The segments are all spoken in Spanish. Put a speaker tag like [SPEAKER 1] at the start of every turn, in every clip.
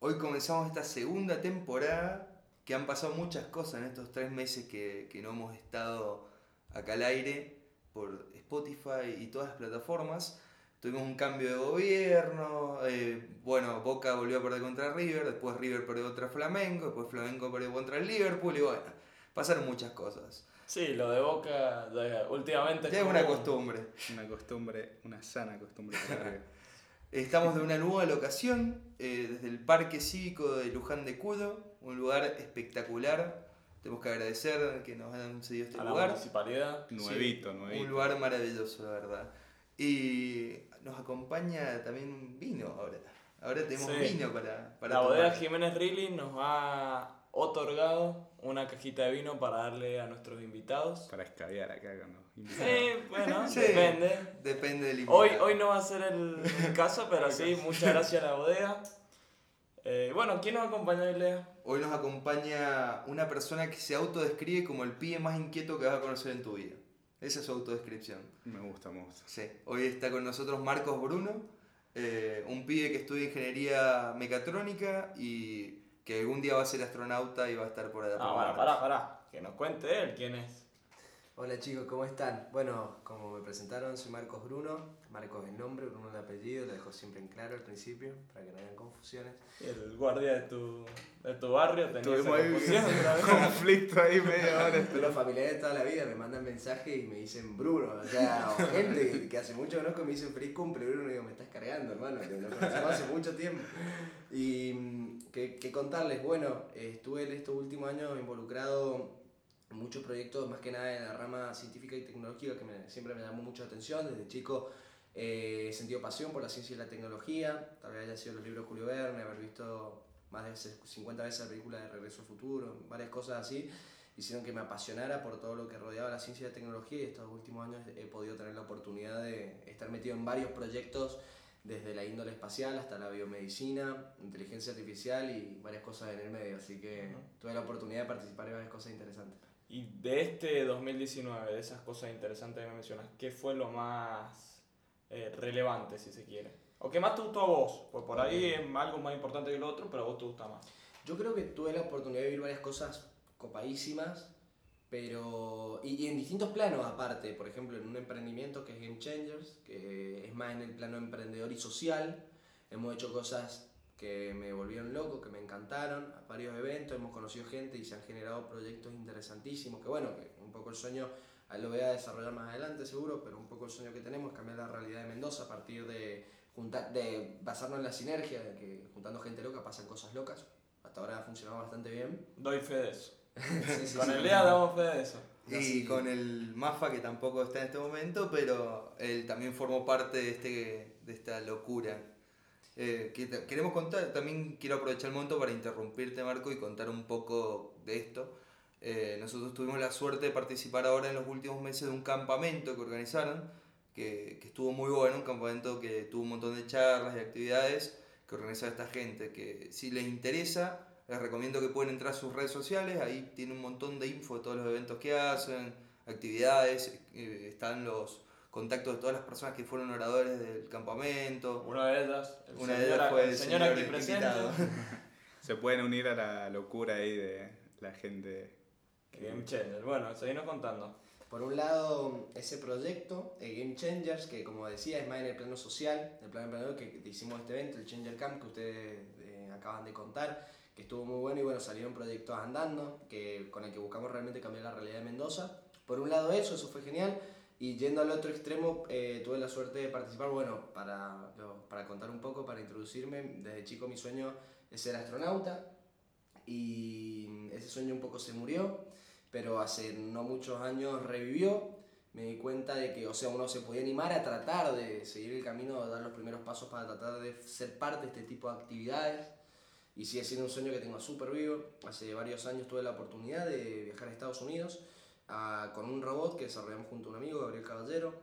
[SPEAKER 1] Hoy comenzamos esta segunda temporada que han pasado muchas cosas en estos tres meses que, que no hemos estado acá al aire por Spotify y todas las plataformas. Tuvimos un cambio de gobierno, eh, bueno, Boca volvió a perder contra River, después River perdió contra Flamengo, después Flamengo perdió contra el Liverpool y bueno, pasaron muchas cosas.
[SPEAKER 2] Sí, lo de Boca de- últimamente
[SPEAKER 1] Ya es una costumbre.
[SPEAKER 3] Una costumbre, una sana costumbre.
[SPEAKER 1] Estamos de una nueva locación, eh, desde el Parque Cívico de Luján de Cudo, un lugar espectacular. Tenemos que agradecer que nos hayan cedido este
[SPEAKER 2] a la
[SPEAKER 1] lugar.
[SPEAKER 2] municipalidad.
[SPEAKER 3] nuevito,
[SPEAKER 1] Sí,
[SPEAKER 3] nuevito.
[SPEAKER 1] Un lugar maravilloso, la verdad. Y nos acompaña también un vino ahora. Ahora tenemos
[SPEAKER 2] Sí.
[SPEAKER 1] vino para, para
[SPEAKER 2] La bodega
[SPEAKER 1] tomar.
[SPEAKER 2] Jiménez Rilly nos ha otorgado una cajita de vino para darle a nuestros invitados.
[SPEAKER 3] Para escabear acá con los
[SPEAKER 2] Sí,
[SPEAKER 3] invitados.
[SPEAKER 2] bueno,
[SPEAKER 1] Sí,
[SPEAKER 2] depende.
[SPEAKER 1] Depende del
[SPEAKER 2] Hoy,
[SPEAKER 1] invitado.
[SPEAKER 2] hoy no va a ser el, el caso, pero sí, muchas gracias a la bodega. Eh, bueno, ¿quién nos acompaña hoy, Lea?
[SPEAKER 1] Hoy nos acompaña una persona que se autodescribe como el pibe más inquieto que vas a conocer en tu vida. Esa es su autodescripción.
[SPEAKER 3] Me gusta, me gusta.
[SPEAKER 1] Sí. Hoy está con nosotros Marcos Bruno, eh, un pibe que estudia ingeniería mecatrónica y que algún día va a ser astronauta y va a estar por allá.
[SPEAKER 2] Ah,
[SPEAKER 1] por
[SPEAKER 2] bueno,
[SPEAKER 1] Marte.
[SPEAKER 2] pará, pará. Que nos cuente él quién es.
[SPEAKER 4] Hola chicos, ¿cómo están? Bueno, como me presentaron, soy Marcos Bruno. Marcos es el nombre, Bruno el apellido, lo dejo siempre en claro al principio, para que no hayan confusiones.
[SPEAKER 2] El guardia de tu, de tu barrio tenía
[SPEAKER 3] Tuvimos ahí
[SPEAKER 2] vez.
[SPEAKER 3] conflicto ahí media hora.
[SPEAKER 4] Los familiares de toda la vida me mandan mensajes y me dicen Bruno, o sea, o gente que hace mucho conozco me dicen feliz cumple, Bruno, y digo, me estás cargando, hermano, que nos conocemos hace mucho tiempo. Y mm, que, que contarles, bueno, estuve en estos últimos años involucrado muchos proyectos, más que nada en la rama científica y tecnológica, que me- siempre me llamó mucho la atención, desde chico eh, he sentido pasión por la ciencia y la tecnología, tal vez haya sido los libros de Julio Verne, haber visto más de 50 veces la película de Regreso al Futuro, varias cosas así, hicieron que me apasionara por todo lo que rodeaba la ciencia y la tecnología y estos últimos años he podido tener la oportunidad de estar metido en varios proyectos desde la índole espacial hasta la biomedicina, inteligencia artificial y varias cosas en el medio, así que
[SPEAKER 2] Ujú.
[SPEAKER 4] tuve la oportunidad de participar en varias cosas interesantes.
[SPEAKER 2] Y de este 2019, de esas cosas interesantes que me mencionas, ¿qué fue lo más eh, relevante, si se quiere? ¿O qué más te gustó a vos? Pues por ahí es algo más importante que lo otro, pero a vos te gusta más.
[SPEAKER 4] Yo creo que tuve la oportunidad de vivir varias cosas copadísimas, pero. Y, y en distintos planos aparte. Por ejemplo, en un emprendimiento que es Game Changers, que es más en el plano emprendedor y social. Hemos hecho cosas que me volvieron loco, que me encantaron, varios eventos, hemos conocido gente y se han generado proyectos interesantísimos. Que bueno, que un poco el sueño. ahí Lo voy a desarrollar más adelante seguro, pero un poco el sueño que tenemos es cambiar la realidad de Mendoza a partir de, juntar, de basarnos en la sinergia, de que juntando gente loca pasan cosas locas. Hasta ahora ha funcionado bastante bien.
[SPEAKER 2] Doy fe de eso.
[SPEAKER 4] Sí, sí,
[SPEAKER 2] Con
[SPEAKER 4] sí.
[SPEAKER 2] el Lea damos fe de eso.
[SPEAKER 1] Y con el Mafa, que tampoco está en este momento, pero él también formó parte de, este, de esta locura. Eh, que queremos contar, también quiero aprovechar el momento para interrumpirte, Marco, y contar un poco de esto. Eh, nosotros tuvimos la suerte de participar ahora en los últimos meses de un campamento que organizaron, que, que estuvo muy bueno, un campamento que tuvo un montón de charlas y actividades que organizaba esta gente, que si les interesa, les recomiendo que pueden entrar a sus redes sociales, ahí tiene un montón de info de todos los eventos que hacen, actividades, eh, están los contactos de todas las personas que fueron oradores del campamento.
[SPEAKER 2] Una de ellas, el
[SPEAKER 1] Una de
[SPEAKER 2] señor,
[SPEAKER 1] ellas fue
[SPEAKER 2] el
[SPEAKER 1] el
[SPEAKER 2] señor aquí presente.
[SPEAKER 3] Se pueden unir a la locura ahí de la gente.
[SPEAKER 2] Game Changer. Bueno, seguimos contando.
[SPEAKER 4] Por un lado, ese proyecto, eh, Game Changers, que como decía es más en el plano social, el plano emprendedor, que, que hicimos este evento, el Changer Camp, que ustedes eh, acaban de contar, que estuvo muy bueno y bueno, salieron proyectos andando, que, con el que buscamos realmente cambiar la realidad de Mendoza. Por un lado eso, eso fue genial, y yendo al otro extremo, eh, tuve la suerte de participar, bueno, para, para contar un poco, para introducirme, desde chico mi sueño es ser astronauta, y ese sueño un poco se murió, pero hace no muchos años revivió. Me di cuenta de que, o sea, uno se podía animar a tratar de seguir el camino, a dar los primeros pasos para tratar de ser parte de este tipo de actividades. Y sigue siendo un sueño que tengo súper vivo. Hace varios años tuve la oportunidad de viajar a Estados Unidos ah, con un robot que desarrollamos junto a un amigo, Gabriel Caballero,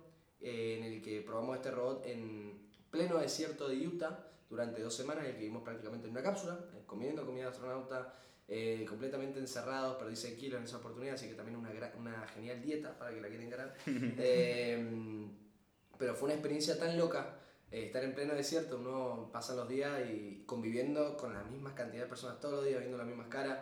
[SPEAKER 4] eh, en el que probamos este robot en pleno desierto de Utah durante dos semanas, en el que vivimos prácticamente en una cápsula, eh, comiendo comida de astronauta, eh, completamente encerrados, perdí 6 kilos en esa oportunidad, así que también una, una genial dieta para que la quieran ganar. Eh, pero fue una experiencia tan loca eh, estar en pleno desierto, uno pasa los días y conviviendo con la misma cantidad de personas todos los días, viendo las mismas caras,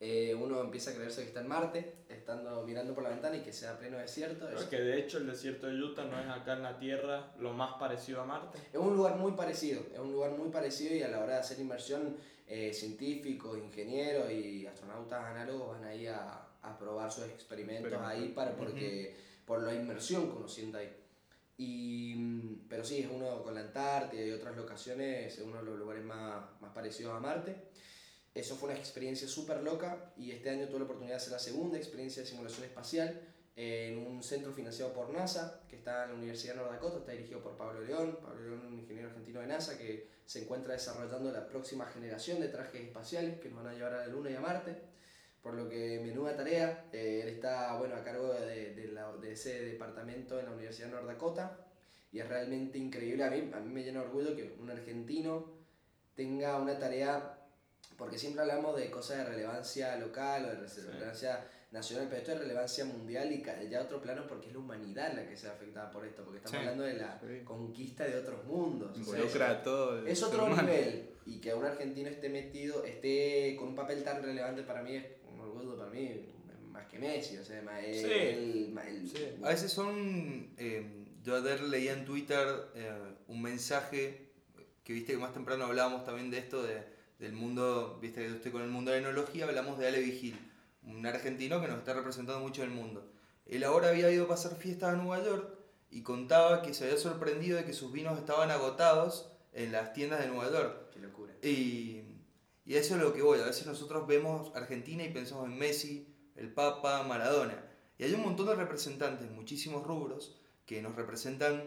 [SPEAKER 4] eh, uno empieza a creerse que está en Marte, estando mirando por la ventana y que sea pleno desierto.
[SPEAKER 2] Pero
[SPEAKER 4] Es,
[SPEAKER 2] que de hecho el desierto de Utah no es acá en la Tierra lo más parecido a Marte.
[SPEAKER 4] es un lugar muy parecido, es un lugar muy parecido y a la hora de hacer inmersión, eh, científicos, ingenieros y astronautas análogos van ahí a, a probar sus experimentos
[SPEAKER 3] Experimentos.
[SPEAKER 4] ahí para, porque, por la inmersión siente ahí. Y, mm, pero sí, es uno con la Antártida y otras locaciones, es uno de los lugares más, más parecidos a Marte. Eso fue una experiencia súper loca y este año tuve la oportunidad de hacer la segunda experiencia de simulación espacial en un centro financiado por NASA, que está en la Universidad de North Dakota, está dirigido por Pablo León. Pablo León, un ingeniero argentino de NASA que se encuentra desarrollando la próxima generación de trajes espaciales que nos van a llevar a la Luna y a Marte. Por lo que menuda tarea, eh, él está bueno, a cargo de, de la- de ese departamento en la Universidad de North Dakota y es realmente increíble. A mí, a mí me llena de orgullo que un argentino tenga una tarea, porque siempre hablamos de cosas de relevancia local o de rele- relevancia nacional, pero esto es relevancia mundial y ya otro plano porque es la humanidad la que se ve afectada por esto, porque estamos
[SPEAKER 1] Sí,
[SPEAKER 4] hablando de la
[SPEAKER 3] sí.
[SPEAKER 4] conquista de otros mundos. o sea,
[SPEAKER 3] Involucra a todo el
[SPEAKER 4] es otro
[SPEAKER 3] humano.
[SPEAKER 4] nivel y que un argentino esté metido, esté con un papel tan relevante para mí es un orgullo para mí, más que Messi, o sea, más
[SPEAKER 2] Sí.
[SPEAKER 4] el, más el-
[SPEAKER 2] Sí.
[SPEAKER 1] A veces son. eh, yo ayer leía en Twitter eh, un mensaje que viste que más temprano hablábamos también de esto, de, del mundo. Viste que yo estoy con el mundo de la enología, hablamos de Ale Vigil, un argentino que nos está representando mucho en el mundo. Él ahora había ido a pasar fiestas a Nueva York y contaba que se había sorprendido de que sus vinos estaban agotados en las tiendas de Nueva York.
[SPEAKER 4] Qué locura.
[SPEAKER 1] Y, y eso es lo que voy. A veces nosotros vemos Argentina y pensamos en Messi, el Papa, Maradona. Y hay un montón de representantes, muchísimos rubros, que nos representan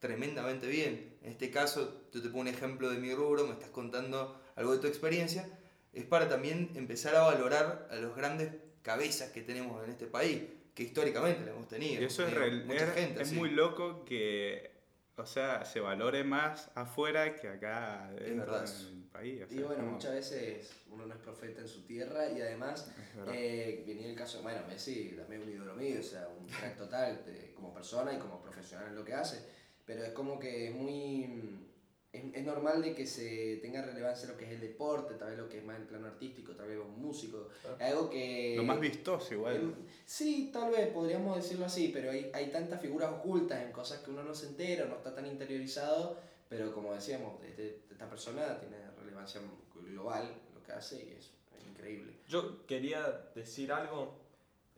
[SPEAKER 1] tremendamente bien. En este caso, yo te pongo un ejemplo de mi rubro, me estás contando algo de tu experiencia. Es para también empezar a valorar a los grandes cabezas que tenemos en este país, que históricamente lo hemos tenido.
[SPEAKER 3] Y eso es, real-
[SPEAKER 1] mucha
[SPEAKER 3] es-
[SPEAKER 1] gente,
[SPEAKER 3] es
[SPEAKER 1] sí.
[SPEAKER 3] muy loco que, o sea, se valore más afuera que acá dentro del país. o
[SPEAKER 4] Y
[SPEAKER 3] sea,
[SPEAKER 4] bueno,
[SPEAKER 3] como-
[SPEAKER 4] muchas veces uno no es profeta en su tierra y además eh, venía el caso, bueno, Messi también un ídolo mío, o sea, un crack total de- como persona y como profesional en lo que hace, pero es como que es muy... Es, es normal de que se tenga relevancia lo que es el deporte, tal vez lo que es más el plano artístico, tal vez un músico, algo que...
[SPEAKER 3] Lo más vistoso igual.
[SPEAKER 4] Em, Sí, tal vez podríamos decirlo así, pero hay, hay tantas figuras ocultas en cosas que uno no se entera, no está tan interiorizado, pero como decíamos, este- esta persona tiene relevancia global lo que hace y es increíble.
[SPEAKER 2] Yo quería decir algo.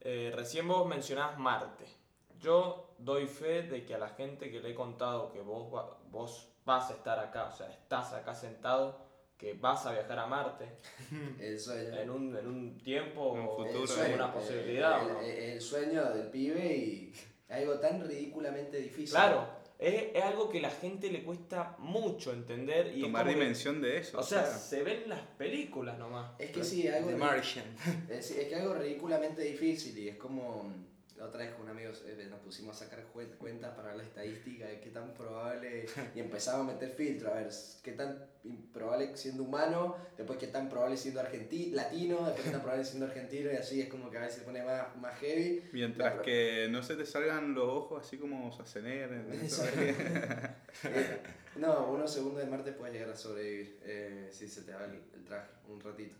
[SPEAKER 2] Eh, recién vos mencionás Marte. Yo doy fe de que a la gente que le he contado que vos, vos vas a estar acá, o sea, estás acá sentado, que vas a viajar a Marte
[SPEAKER 4] El sueño.
[SPEAKER 2] en un, en un tiempo
[SPEAKER 3] En un futuro,
[SPEAKER 4] sueño,
[SPEAKER 2] una posibilidad.
[SPEAKER 4] el, sueño del pibe y algo tan ridículamente difícil.
[SPEAKER 2] Claro, es, es algo que la gente le cuesta mucho entender y
[SPEAKER 3] Tomar
[SPEAKER 2] que-
[SPEAKER 3] dimensión de eso.
[SPEAKER 2] o sea, se ven las películas nomás.
[SPEAKER 4] Es que sí, algo,
[SPEAKER 1] The Martian.
[SPEAKER 4] es, es que algo ridículamente difícil y es como la otra vez con amigos eh, nos pusimos a sacar cue- cuentas para la estadística de qué tan probable y empezamos a meter filtro a ver qué tan probable siendo humano después qué tan probable siendo argentino latino después qué tan probable siendo argentino y así es como que a veces se pone más, más heavy
[SPEAKER 3] Mientras
[SPEAKER 4] La-
[SPEAKER 3] que no se te salgan los ojos así como
[SPEAKER 4] Exacto. Eh, no, unos segundos de Marte puedes llegar a sobrevivir eh, si se te va el, el traje un ratito.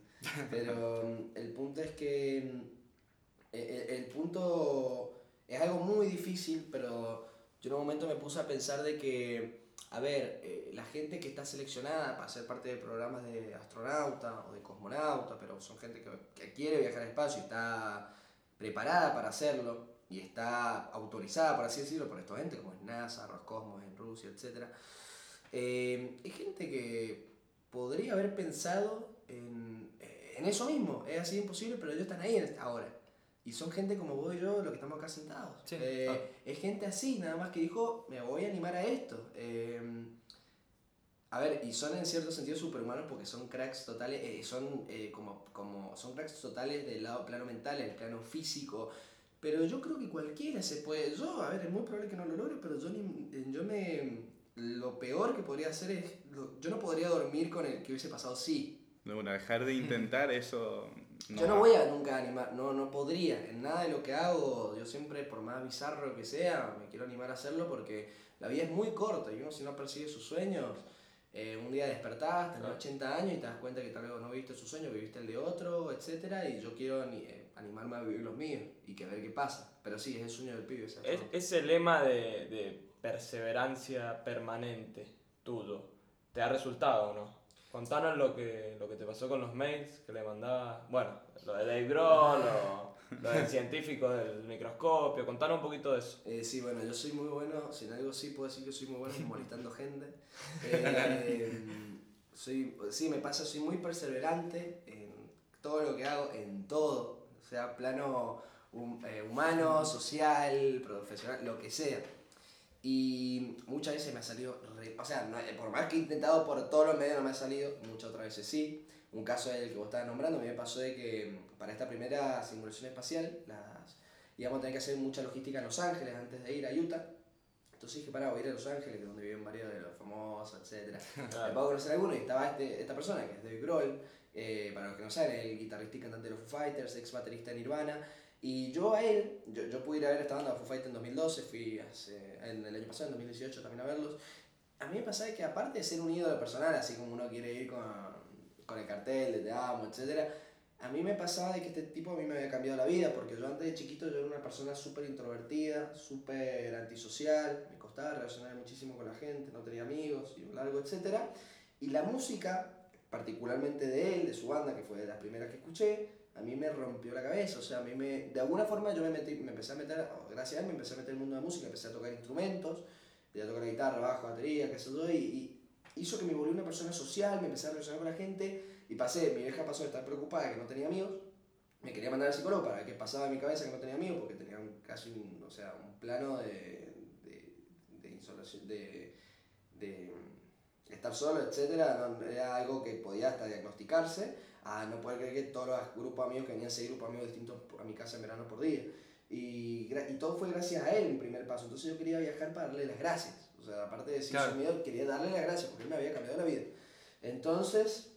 [SPEAKER 4] Pero mm, el punto es que mm, eh, el, punto es algo muy difícil, pero yo en un momento me puse a pensar de que, a ver, eh, la gente que está seleccionada para ser parte de programas de astronauta o de cosmonauta, pero son gente que, quiere viajar al espacio y está preparada para hacerlo y está autorizada, por así decirlo, por esta gente como es NASA, Roscosmos en Rusia, etc. Eh, es gente que podría haber pensado en, en eso mismo, es así imposible, pero ellos están ahí ahora. Y son gente como vos y yo, los que estamos acá sentados.
[SPEAKER 1] Sí,
[SPEAKER 4] Eh. Es gente así, nada más que dijo, me voy a animar a esto. Eh, a ver, y son en cierto sentido superhumanos porque son cracks totales, eh, son, eh, como, como, son cracks totales del lado plano mental, el plano físico. Pero yo creo que cualquiera se puede. Yo, a ver, es muy probable que no lo logre, pero yo, ni- eh, yo me. Lo peor que podría hacer es. lo- yo no podría dormir con el que hubiese pasado sí.
[SPEAKER 3] No, bueno, dejar de intentar eso.
[SPEAKER 4] Yo no voy a nunca animar, no, no podría. En nada de lo que hago, yo siempre, por más bizarro que sea, me quiero animar a hacerlo porque La vida es muy corta y uno si no persigue sus sueños, eh, un día despertás, tenés
[SPEAKER 2] Claro.
[SPEAKER 4] 80 años y te das cuenta que tal vez no viviste su sueño, viviste el de otro, etcétera Y yo quiero eh, animarme a vivir los míos y que ver qué pasa. Pero sí, es el sueño del pibe.
[SPEAKER 2] Es,
[SPEAKER 4] afro.
[SPEAKER 2] ese lema de, de perseverancia permanente tuyo, ¿te ha resultado o no? Contanos lo que, lo que te pasó con los mails que le mandaba. Bueno, lo de Dave Grohl, lo, lo del científico del microscopio. Contanos un poquito de eso.
[SPEAKER 4] Eh, sí, bueno, yo soy muy bueno, si en algo sí puedo decir que soy muy bueno molestando gente. Eh, soy, sí, me pasa, soy muy perseverante en todo lo que hago, en todo, o sea, plano hum- eh, humano, social, profesional, lo que sea. Y muchas veces me ha salido, re- o sea, no- por más que he intentado por todos los medios no me ha salido, muchas otras veces sí. Un caso es el que vos estabas nombrando, a mí me pasó de que mm, para esta primera simulación espacial, las, íbamos a tener que hacer mucha logística en Los Ángeles antes de ir a Utah. Entonces dije, pará, voy a ir a Los Ángeles, donde viven varios de los famosos, etc. Me puedo conocer alguno y estaba este, esta persona, que es Dave Grohl, eh, para los que no saben, es el guitarrista y cantante de los Foo Fighters, ex baterista de Nirvana. Y yo a él, yo, yo pude ir a ver esta banda Foo Fighters en 2012, fui hace, en el año pasado, en 2018 también a verlos. A mí me pasaba que aparte de ser un ídolo personal, así como uno quiere ir con, con el cartel de te amo, etc., a mí me pasaba de que este tipo a mí me había cambiado la vida, porque yo antes de chiquito yo era una persona súper introvertida, súper antisocial, me costaba relacionar muchísimo con la gente, no tenía amigos y un largo, etc. Y la música, particularmente de él, de su banda, que fue de las primeras que escuché, a mí me rompió la cabeza, o sea, a mí me, de alguna forma yo me, metí, me empecé a meter, gracias a él me empecé a meter el mundo de la música, empecé a tocar instrumentos, empecé a tocar guitarra, bajo, batería, qué sé yo, y, hizo que me volví una persona social, me empecé a relacionar con la gente, y pasé, mi vieja pasó de estar preocupada que no tenía amigos, me quería mandar al psicólogo para qué pasaba en mi cabeza que no tenía amigos, porque tenía casi un, o sea, un plano de, de, de insolación, de, de estar solo, etcétera, no, era algo que podía hasta diagnosticarse, a no poder creer que todos los grupos amigos, que venían seis grupos amigos distintos a mi casa en verano por día. Y, y todo fue gracias a él, mi primer paso. Entonces yo quería viajar para darle las gracias. O sea, aparte de decir
[SPEAKER 1] Claro.
[SPEAKER 4] su miedo, quería darle las gracias porque él me había cambiado la vida. Entonces,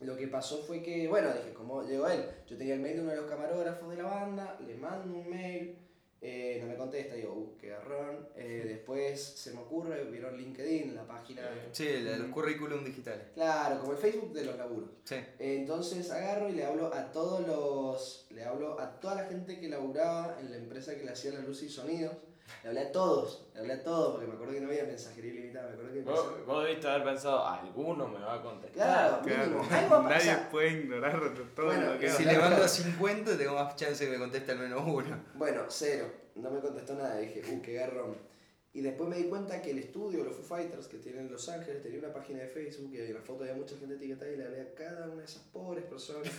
[SPEAKER 4] lo que pasó fue que, bueno, dije, ¿cómo llegó él? Yo tenía el mail de uno de los camarógrafos de la banda, le mando un mail, eh, no me contesta, digo, uh, qué garrón. Eh, después se me ocurre, vieron LinkedIn, la página.
[SPEAKER 1] Sí, la- los currículum digitales.
[SPEAKER 4] Claro, como el Facebook de los laburos.
[SPEAKER 1] Sí.
[SPEAKER 4] Entonces agarro y le hablo a todos los. Le hablo a toda la gente que laburaba en la empresa que le hacía las luces y sonidos. Le hablé a todos, le hablé a todos, porque me acuerdo que no había mensajería ilimitada, me acuerdo que
[SPEAKER 2] Vos, vos debiste haber pensado, alguno me va a contestar.
[SPEAKER 4] Claro,
[SPEAKER 3] Claro,
[SPEAKER 4] mínimo, algo va a
[SPEAKER 3] nadie
[SPEAKER 4] pasar.
[SPEAKER 3] puede ignorar todo
[SPEAKER 4] Bueno,
[SPEAKER 3] lo que
[SPEAKER 1] Si le mando a 50, tengo más chance de que me conteste al menos uno.
[SPEAKER 4] Bueno, cero. No me contestó nada. Dije, uh, qué garrón. Y después me di cuenta que el estudio, los Foo Fighters, que tienen en Los Ángeles, tenía una página de Facebook y había una foto de mucha gente etiquetada y le hablé a cada una de esas pobres personas.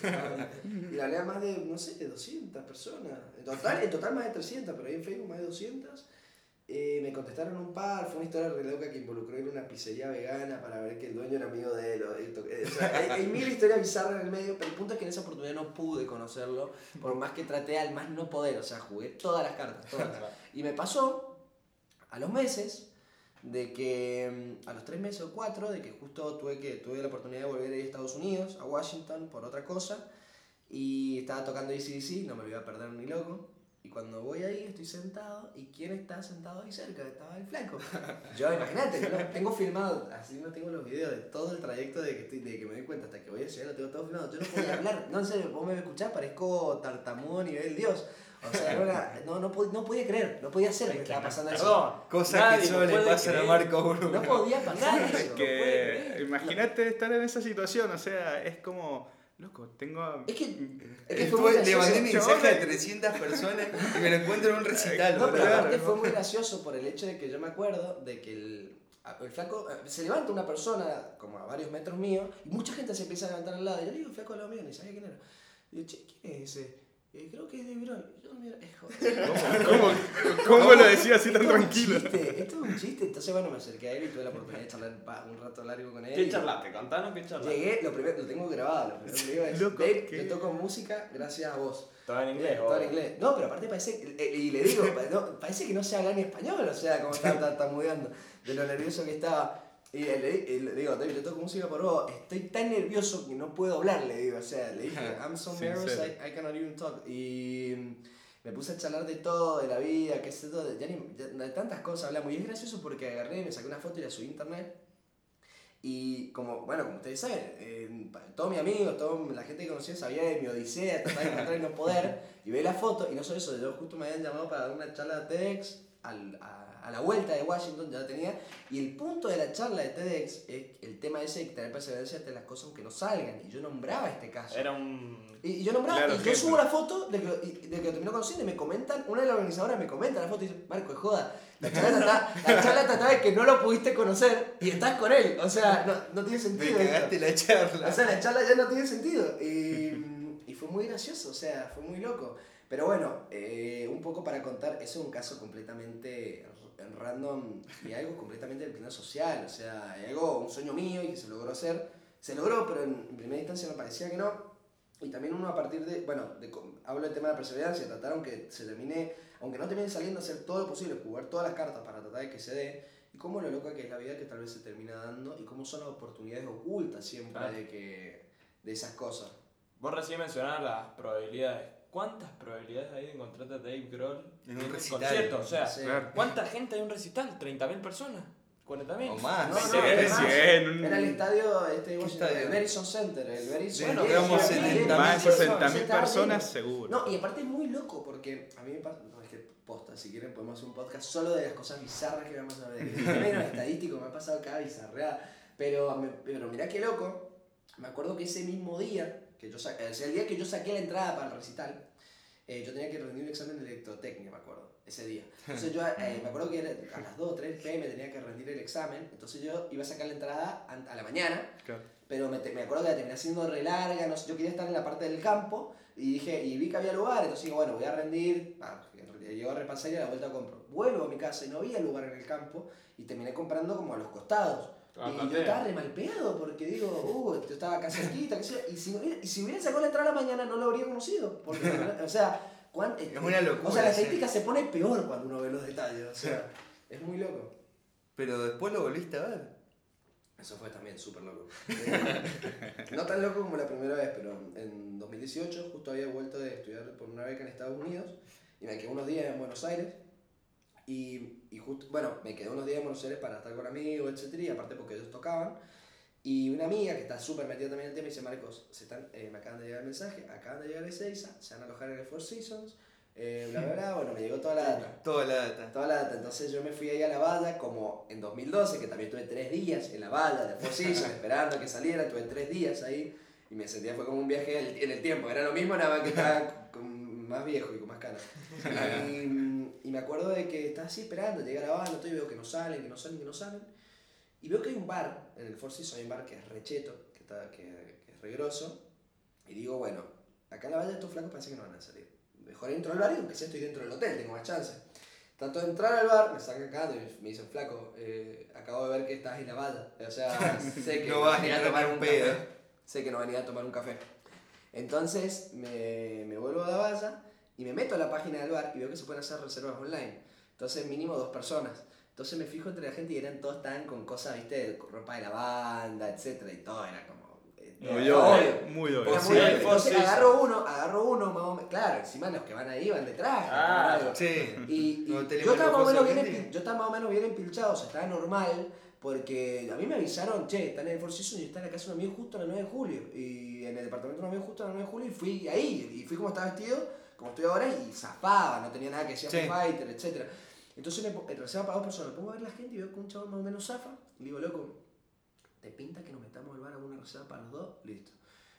[SPEAKER 4] y le hablé a más de, no sé, de 200 personas. En total, en total más de 300, pero ahí en Facebook más de 200. Eh, me contestaron un par, fue una historia re loca que involucró ir a una pizzería vegana para ver que el dueño era amigo de él. o o sea, hay, hay mil historias bizarras en el medio, pero el punto es que en esa oportunidad no pude conocerlo, por más que traté al más no poder, o sea, jugué todas las cartas, todas. Y me pasó a los meses de que, mm, a los tres meses o cuatro, de que justo tuve, que, tuve la oportunidad de volver a ir a Estados Unidos, a Washington, por otra cosa, y estaba tocando ACDC, no me lo iba a perder ni loco. Y cuando voy ahí estoy sentado y ¿quién está sentado ahí cerca? Estaba el flaco. Yo imagínate, yo lo tengo filmado, así no tengo los videos de todo el trayecto de que, estoy, de que me doy cuenta hasta que voy a llegar, lo tengo todo filmado. Yo no podía hablar, no en serio, vos me escuchás, parezco tartamudo a nivel Dios. O sea, no, era- no, no, pod- no podía creer, no podía ser que estaba pasando eso.
[SPEAKER 2] Perdón.
[SPEAKER 1] Cosa
[SPEAKER 2] nadie
[SPEAKER 1] que solo
[SPEAKER 2] lo
[SPEAKER 1] le pasan a. Marco Bruno.
[SPEAKER 4] No podía pasar eso.
[SPEAKER 2] lo creer.
[SPEAKER 3] imagínate estar en esa situación, o sea, es como, loco, tengo...
[SPEAKER 4] Es que, es que fue
[SPEAKER 1] Estuve-
[SPEAKER 4] muy
[SPEAKER 1] le
[SPEAKER 4] gracioso.
[SPEAKER 1] mandé mensaje a
[SPEAKER 3] Chabón.
[SPEAKER 1] 300 personas y me lo encuentro en un recital.
[SPEAKER 4] No, pero aparte fue muy gracioso por el hecho de que yo me acuerdo de que el, el flaco, eh, se levanta una persona como a varios metros míos y mucha gente se empieza a levantar al lado. Y yo le digo, flaco al lado mío, ni sabía quién era. Y yo, che, ¿quién es ese? "Eh, creo que es de. Y yo, mira, es joder.
[SPEAKER 3] ¿Cómo, cómo lo decía así tan tranquilo?
[SPEAKER 4] chiste, Esto es un chiste. Entonces, bueno, me acerqué a él y tuve la oportunidad de charlar un rato largo con él.
[SPEAKER 2] ¿Qué
[SPEAKER 4] y-
[SPEAKER 2] charlaste? Contanos qué charlaste.
[SPEAKER 4] Llegué, lo primero, lo tengo grabado, lo primero que le digo es,
[SPEAKER 3] Loco,
[SPEAKER 4] Dave,
[SPEAKER 3] ¿qué?
[SPEAKER 4] yo toco música gracias a vos.
[SPEAKER 2] Todo en inglés,
[SPEAKER 4] Todo en
[SPEAKER 2] o-
[SPEAKER 4] inglés. No, pero aparte parece, eh, y le digo, no, parece que no se habla ni español, o sea, como está tartamudeando, de lo nervioso que estaba. Y le, digo, David, yo toco música por vos, estoy tan nervioso que no puedo hablar, le digo, o sea, le dije, I'm so nervous. I, I cannot even talk. Y, me puse a charlar de todo, de la vida, qué sé todo, de, de tantas cosas hablamos. Y es gracioso porque agarré, me saqué una foto y la subí a internet. Y como, bueno, como ustedes saben, eh, todos mis amigos, toda la gente que conocía sabía de mi odisea, tratar de encontrar y no poder. Y ve la foto, y no solo eso, yo justo me habían llamado para dar una charla de TEDx al- a, a la vuelta de Washington, ya la tenía. Y el punto de la charla de TEDx es el tema ese de tener perseverancia ante las cosas aunque no salgan. Y yo nombraba este caso.
[SPEAKER 2] Era un.
[SPEAKER 4] Y, y yo nombraba,
[SPEAKER 3] Claro,
[SPEAKER 4] y yo subo la foto de que, lo- de que lo termino conociendo y me comentan, una de las organizadoras me comenta la foto y dice, Marco, es joda, la charla trataba, la charla trataba de que no lo pudiste conocer y estás con él. O sea, no, no tiene
[SPEAKER 1] Me
[SPEAKER 4] sentido. esto.
[SPEAKER 1] cagaste la charla.
[SPEAKER 4] O sea, la charla ya no tiene sentido. Y, y fue muy gracioso, o sea, fue muy loco. Pero bueno, eh, un poco para contar, ese es un caso completamente r- random y algo completamente del plano social. O sea, algo, un sueño mío y que se logró hacer. Se logró, pero en, en primera instancia me parecía que no. Y también uno a partir de, bueno, de hablo del tema de la perseverancia, tratar aunque se termine, aunque no termine saliendo, hacer todo lo posible, jugar todas las cartas para tratar de que se dé. Y cómo lo loca que es la vida que tal vez se termina dando y cómo son las oportunidades ocultas siempre
[SPEAKER 2] Claro.
[SPEAKER 4] de, que, de esas cosas.
[SPEAKER 2] Vos recién mencionabas las probabilidades. ¿Cuántas probabilidades hay de encontrarte a Dave Grohl
[SPEAKER 1] En un recital.
[SPEAKER 2] concierto? O sea,
[SPEAKER 4] Sí.
[SPEAKER 2] ¿cuánta gente hay en un recital? ¿30.000 personas? ¿40.000?
[SPEAKER 1] O más.
[SPEAKER 4] No,
[SPEAKER 3] Sí,
[SPEAKER 4] no,
[SPEAKER 3] es
[SPEAKER 4] más. Era el estadio este el Verizon Center, el Verizon.
[SPEAKER 1] Bueno,
[SPEAKER 4] bien,
[SPEAKER 1] 70.000
[SPEAKER 4] bien.
[SPEAKER 3] Más de
[SPEAKER 1] Sí,
[SPEAKER 3] 60.000
[SPEAKER 4] Se estaba
[SPEAKER 3] personas seguro.
[SPEAKER 4] No, y aparte es muy loco porque a mí me pasa, no es que posta, si quieren podemos hacer un podcast solo de las cosas bizarras que me han pasado. De menos estadístico, me ha pasado cada bizarreada. Pero, pero mirá qué loco, me acuerdo que ese mismo día, que yo sea, el día que yo saqué la entrada para el recital, eh, yo tenía que rendir un examen de electrotecnia, me acuerdo, ese día. Entonces yo eh, me acuerdo que era a las 2 o 3 pm tenía que rendir el examen, entonces yo iba a sacar la entrada a la mañana
[SPEAKER 3] Claro.
[SPEAKER 4] pero me, me acuerdo que la terminé haciendo re larga, no sé, yo quería estar en la parte del campo y dije, y vi que había lugar, entonces digo, bueno, voy a rendir, ah, llego a repasar y a la vuelta compro. Vuelvo a mi casa y no había lugar en el campo y terminé comprando como a los costados.
[SPEAKER 2] Ah,
[SPEAKER 4] y yo estaba re mal pedo porque digo, uh, yo estaba acá cerquita, qué sé yo, y si, hubiera- y si hubiera sacado la entrada a la mañana no lo habría conocido. Porque, o sea, cuán-
[SPEAKER 1] Es una locura,
[SPEAKER 4] O sea, la
[SPEAKER 1] sí.
[SPEAKER 4] estadística se pone peor cuando uno ve los detalles, o sea, es muy loco.
[SPEAKER 1] Pero después lo volviste a ver.
[SPEAKER 4] Eso fue también súper loco. Eh, no tan loco como la primera vez, pero en 2018 justo había vuelto de estudiar por una beca en Estados Unidos y me quedé unos días en Buenos Aires. Y, y justo, bueno, me quedé unos días en Buenos Aires para estar con amigos, etcétera, y aparte porque ellos tocaban. Y una amiga que está súper metida también en el tema dice, Marcos, se están, eh, me acaban de llegar el mensaje, acaban de llegar a Ezeiza, se van a alojar en el Four Seasons, eh, bla, bla, bla, bueno, me llegó toda la data.
[SPEAKER 1] Toda la data.
[SPEAKER 4] Toda la data. Entonces yo me fui ahí a la valla como en 2012, que también tuve tres días en la valla de Four Seasons esperando a que saliera, tuve tres días ahí y me sentía fue como un viaje en el, en el tiempo, era lo mismo nada más que estaba con- más viejo y con más canas. Y, y me acuerdo de que estaba así esperando, llega la banda, y veo que no salen, que no salen, que no salen. Y veo que hay un bar, en el Four Seasons hay un bar que es recheto, que, está, que, que es regroso. Y digo, bueno, acá en la valla estos flacos parece que no van a salir. Mejor entro al bar y aunque sea estoy dentro del hotel, tengo más chance. Trato de entrar al bar, me sacan acá y me dicen, flaco, eh, acabo de ver que estás en la valla. O sea, sé que
[SPEAKER 1] No vas a ir a tomar un
[SPEAKER 4] café.
[SPEAKER 1] pedo.
[SPEAKER 4] Sé que no venía a tomar un café. Entonces me, me vuelvo a la valla y me meto a la página del bar y veo que se pueden hacer reservas online. Entonces mínimo dos personas. Entonces me fijo entre la gente y eran todos estaban con cosas, viste, ropa de la banda, etcétera, y todo era como... eh,
[SPEAKER 3] Muy
[SPEAKER 4] era
[SPEAKER 3] obvio. Muy
[SPEAKER 4] Era
[SPEAKER 3] obvio.
[SPEAKER 2] Sí,
[SPEAKER 4] muy obvio. Entonces agarro uno, agarro uno, más o menos- claro, encima los que van ahí van detrás.
[SPEAKER 2] Ah,
[SPEAKER 4] algo.
[SPEAKER 1] Sí.
[SPEAKER 4] Y, y
[SPEAKER 1] No,
[SPEAKER 4] yo, estaba más o menos bien yo estaba más o menos bien empilchado, o sea, estaba normal, porque a mí me avisaron, che, están en el Four Seasons y está en la casa de un amigo justo a las 9 de julio. Y en el departamento de un amigo justo a las 9 de julio y fui ahí, y fui como estaba vestido, como estoy ahora, y zafaba, no tenía nada que decir
[SPEAKER 1] Sí.
[SPEAKER 4] Fighter, etc. Entonces en reserva para dos personas, pongo a ver la gente y veo que un chaval más o menos zafa, y digo, loco, ¿te pinta que nos metamos al bar a una reserva para los dos? Listo.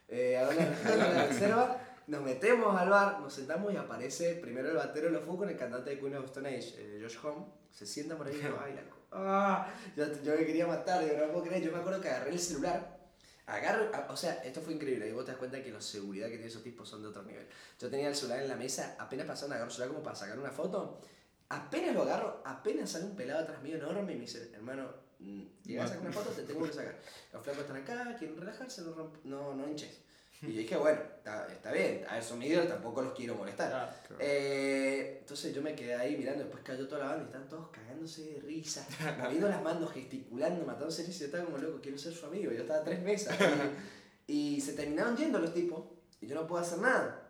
[SPEAKER 4] Eh, hago la, reserva, nos metemos al bar, nos sentamos y aparece primero el batero de los Foo con el cantante de Queen of Stone Age, eh, Josh Home. Se sienta por ahí y digo, ay, la ah, yo, yo me quería matar, digo, no puedo creer. Yo me acuerdo que agarré el celular, agarro, o sea, esto fue increíble. Y vos te das cuenta que la seguridad que tienen esos tipos son de otro nivel. Yo tenía el celular en la mesa, apenas pasaron, agarro el celular como para sacar una foto. Apenas lo agarro, apenas sale un pelado atrás mío enorme y me dice, hermano, mm, llegas a sacar una foto, te tengo que sacar. Los flacos están acá, quieren relajarse, no, no, no hinches. Y yo dije, bueno, está, está bien, a ver, son ídolos, tampoco los quiero molestar.
[SPEAKER 2] Claro.
[SPEAKER 4] Eh, entonces yo me quedé ahí mirando, después cayó toda la banda y estaban todos cagándose de risa, moviendo las manos, gesticulando, matándose y yo estaba como loco, quiero ser su amigo, yo estaba a tres mesas. Y, y se terminaron yendo los tipos y yo no puedo hacer nada.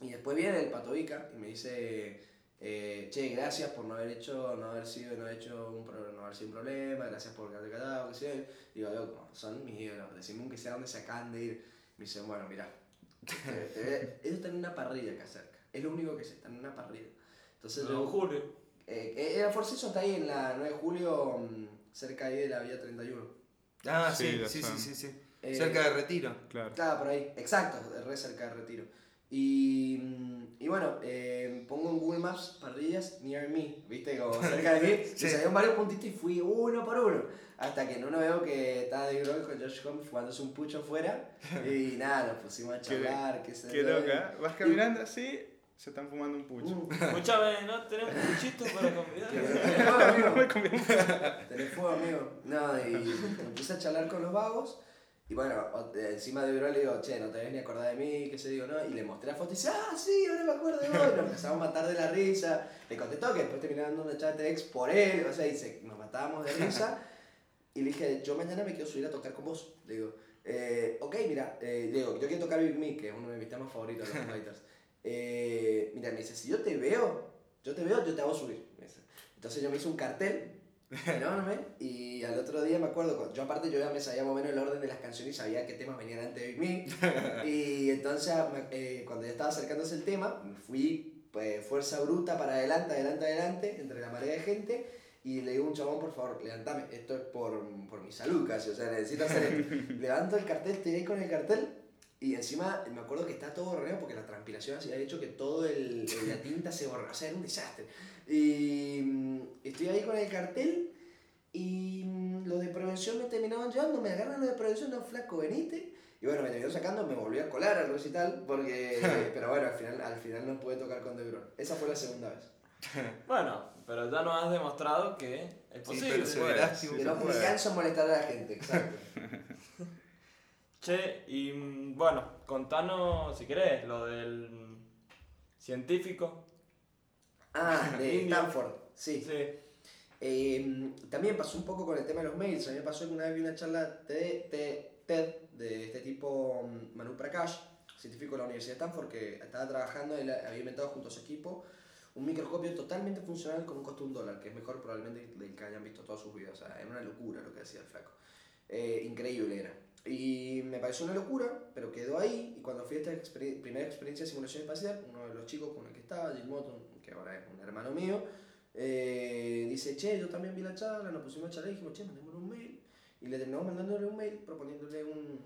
[SPEAKER 4] Y después viene el Patovica y me dice, eh, che, gracias por no haber hecho, no haber sido, no haber hecho un, no haber sido un problema, gracias por quedarte callado, que sea. Digo, loco, son mis ídolos, decime que sea dónde se acaban de ir. Me dice, bueno, mirá, ellos están en una parrilla acá cerca, es lo único que sé, están en una parrilla. Entonces
[SPEAKER 2] Don
[SPEAKER 4] yo,
[SPEAKER 2] Julio.
[SPEAKER 4] eh, el Four Seasons está ahí en la 9 de julio, mm, cerca ahí de la vía 31.
[SPEAKER 1] Ah,
[SPEAKER 3] Sí,
[SPEAKER 1] sí,
[SPEAKER 3] la
[SPEAKER 1] sí, sí, sí.
[SPEAKER 4] Eh,
[SPEAKER 1] Cerca de Retiro.
[SPEAKER 3] Claro.
[SPEAKER 4] Claro, por ahí, exacto, re cerca de Retiro. Y, mm, y bueno, eh, pongo en Google Maps parrillas near me, ¿viste? Como cerca de mí.
[SPEAKER 1] Sí.
[SPEAKER 4] Y salieron varios puntitos y fui uno por uno. Hasta que en uno veo que estaba de Grohl con Josh Holmes fumándose un pucho afuera. Y nada, nos pusimos a
[SPEAKER 3] Qué-
[SPEAKER 4] charlar, qué sé
[SPEAKER 3] Qué loca. Vas caminando así, se están fumando un pucho.
[SPEAKER 4] Mm,
[SPEAKER 2] Escúchame, ¿no? Tenemos un puchito para convidar.
[SPEAKER 4] tenés fuego, amigo. Tenés fuego, amigo. No, y empecé a charlar con los vagos. Y bueno, encima de Grohl le digo, che, no te ves ni acordar de mí, qué sé digo, ¿no? Y le mostré la foto y dice, ah, sí, ahora me acuerdo de vos. Y nos empezamos a matar de la risa. Le contestó que después terminé dando una chat de ex por él, o sea, y se- nos matábamos de risa. Y le dije, yo mañana me quiero subir a tocar con vos. Le digo, eh, ok, mira, eh, digo, yo quiero tocar Big Me, que es uno de mis temas favoritos de los Fighters. Eh, mira, me dice, si yo te veo, yo te veo, yo te hago subir. Entonces yo me hice un cartel enorme y al otro día me acuerdo, yo aparte yo ya me sabía más o menos el orden de las canciones y sabía qué temas venían antes de Me. y entonces eh, cuando ya estaba acercándose el tema, fui pues, fuerza bruta para adelante, adelante, adelante, entre la marea de gente. Y le digo a un chabón, por favor, levantame, esto es por, por mi salud casi, o sea, necesito hacer esto. Levanto el cartel, estoy ahí con el cartel y encima me acuerdo que está todo borrado porque la transpiración había hecho que todo el, el- la tinta se borrara, o sea, era un desastre. Y mm, estoy ahí con el cartel y mm, los de prevención me terminaban llevando, me agarran los de prevención, no flaco, venite. Y bueno, me terminó sacando, me volví a colar al recital, porque, pero bueno, al final, al final no pude tocar con De Bruyne. Esa fue la segunda vez.
[SPEAKER 2] Bueno, pero ya nos has demostrado que es
[SPEAKER 1] Sí,
[SPEAKER 2] posible.
[SPEAKER 3] Sí,
[SPEAKER 4] Que no
[SPEAKER 3] se
[SPEAKER 4] me canso en molestar a la gente, exacto.
[SPEAKER 2] Che, y mm, bueno, contanos, si querés, lo del científico.
[SPEAKER 4] Ah, de. Stanford, sí.
[SPEAKER 2] Sí.
[SPEAKER 4] Eh, también pasó un poco con el tema de los mails. A mí me pasó que una vez vi una charla TED, TED, TED de este tipo, mm, Manu Prakash, científico de la Universidad de Stanford, que estaba trabajando, él había inventado junto a su equipo un microscopio totalmente funcional con un costo de un dólar, que es mejor probablemente del que hayan visto todos sus videos. O sea, era una locura lo que hacía el flaco. Eh, increíble era. Y me pareció una locura, pero quedó ahí. Y cuando fui a esta exper- primera experiencia de simulación espacial, uno de los chicos con el que estaba, Jill Motton, que ahora es un hermano mío, eh, dice, che, yo también vi la charla, nos pusimos a charlar y dijimos, che, mandémosle un mail. Y le terminamos mandándole un mail proponiéndole un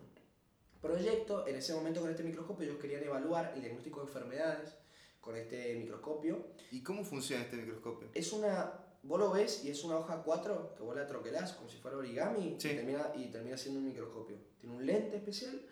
[SPEAKER 4] proyecto. En ese momento con este microscopio ellos querían evaluar el diagnóstico de enfermedades con este microscopio.
[SPEAKER 1] ¿Y cómo funciona este microscopio?
[SPEAKER 4] Es una, vos lo ves y es una hoja 4 que vos la troquelás como si fuera origami
[SPEAKER 1] Sí.
[SPEAKER 4] y, termina, y termina siendo un microscopio. Tiene un lente especial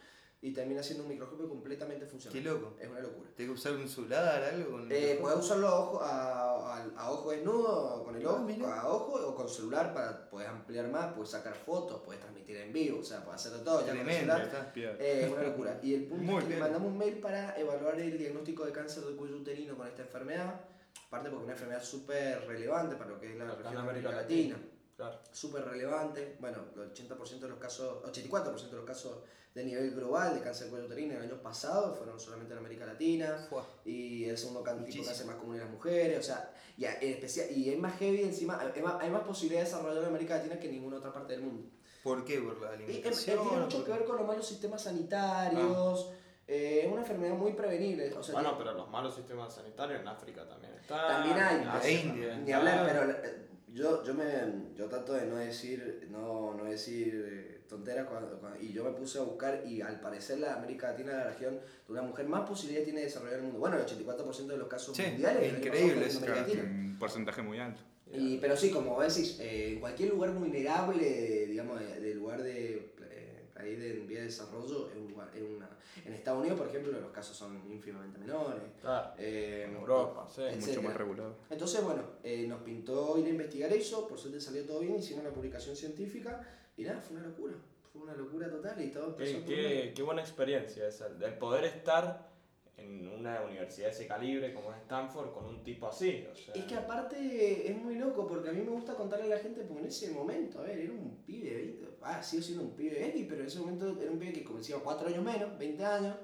[SPEAKER 4] y termina siendo un microscopio completamente funcional.
[SPEAKER 1] Qué loco.
[SPEAKER 4] Es una locura.
[SPEAKER 1] ¿Tengo que usar un celular, algo? Con
[SPEAKER 4] Eh, puedes usarlo a ojo, a, a- a ojo desnudo, con el ojo,
[SPEAKER 1] mira.
[SPEAKER 4] a ojo o con celular para poder ampliar más, puedes sacar fotos, puedes transmitir en vivo, o sea, puedes hacer de todo. Ya con el
[SPEAKER 1] Tremendo,
[SPEAKER 4] celular,
[SPEAKER 1] está.
[SPEAKER 3] Piedra.
[SPEAKER 4] eh, es una locura. Y el punto
[SPEAKER 1] Muy
[SPEAKER 4] es que le mandamos un mail para evaluar el diagnóstico de cáncer de cuello uterino con esta enfermedad. Aparte porque es una enfermedad súper relevante para lo que es la región de
[SPEAKER 2] América
[SPEAKER 4] América Latina.
[SPEAKER 2] Claro.
[SPEAKER 4] Súper relevante. Bueno, el 80% de los casos, 84% de los casos de nivel global de cáncer de cuello uterino el año pasado fueron solamente en América Latina
[SPEAKER 1] Fua.
[SPEAKER 4] y el segundo tipo
[SPEAKER 1] Muchísimo.
[SPEAKER 4] cáncer más común en las mujeres, o sea, y, en especial, y es más heavy encima, hay más, hay más posibilidades de desarrollar en América Latina que en ninguna otra parte del mundo.
[SPEAKER 1] ¿Por qué? ¿Por la
[SPEAKER 4] Y, eh,
[SPEAKER 1] alimentación?
[SPEAKER 4] tiene mucho
[SPEAKER 1] ¿Por
[SPEAKER 4] que ver con los malos sistemas sanitarios, eh, es una enfermedad muy prevenible, o sea,
[SPEAKER 2] Bueno, pero los malos sistemas sanitarios en África también están.
[SPEAKER 4] También hay,
[SPEAKER 2] en
[SPEAKER 4] en
[SPEAKER 1] India.
[SPEAKER 4] ni hablar, pero eh, yo, yo, me, yo trato de no decir, no, no decir eh, tonteras cuando, cuando- y yo me puse a buscar y al parecer la América Latina es la región de una mujer más posibilidades tiene de desarrollar el mundo. Bueno, el 84% de los casos
[SPEAKER 1] Sí,
[SPEAKER 4] mundiales año
[SPEAKER 1] increíble
[SPEAKER 4] en Latina.
[SPEAKER 3] un porcentaje muy alto.
[SPEAKER 4] Y, pero sí, como decís, eh, en cualquier lugar vulnerable, digamos, de, de lugar de eh, país de en vía de desarrollo, es un lugar, es una, en Estados Unidos, por ejemplo, los casos son ínfimamente menores.
[SPEAKER 2] Claro.
[SPEAKER 4] eh,
[SPEAKER 2] En Europa, sí.
[SPEAKER 4] etcétera.
[SPEAKER 3] Mucho más regulado.
[SPEAKER 4] Entonces, bueno, eh, nos pintó ir a investigar eso, por suerte salió todo bien, hicimos una publicación científica y nada, fue una locura. Fue una locura total y todo empezó
[SPEAKER 2] Qué, qué- qué buena experiencia esa, el poder estar en una universidad de ese calibre como es Stanford con un tipo así. O sea,
[SPEAKER 4] Es que aparte es muy loco porque a mí me gusta contarle a la gente porque en ese momento, a ver, era un pibe, de 20, ah, sigo siendo un pibe X, pero en ese momento era un pibe que comenzaba 4 años menos, 20 años,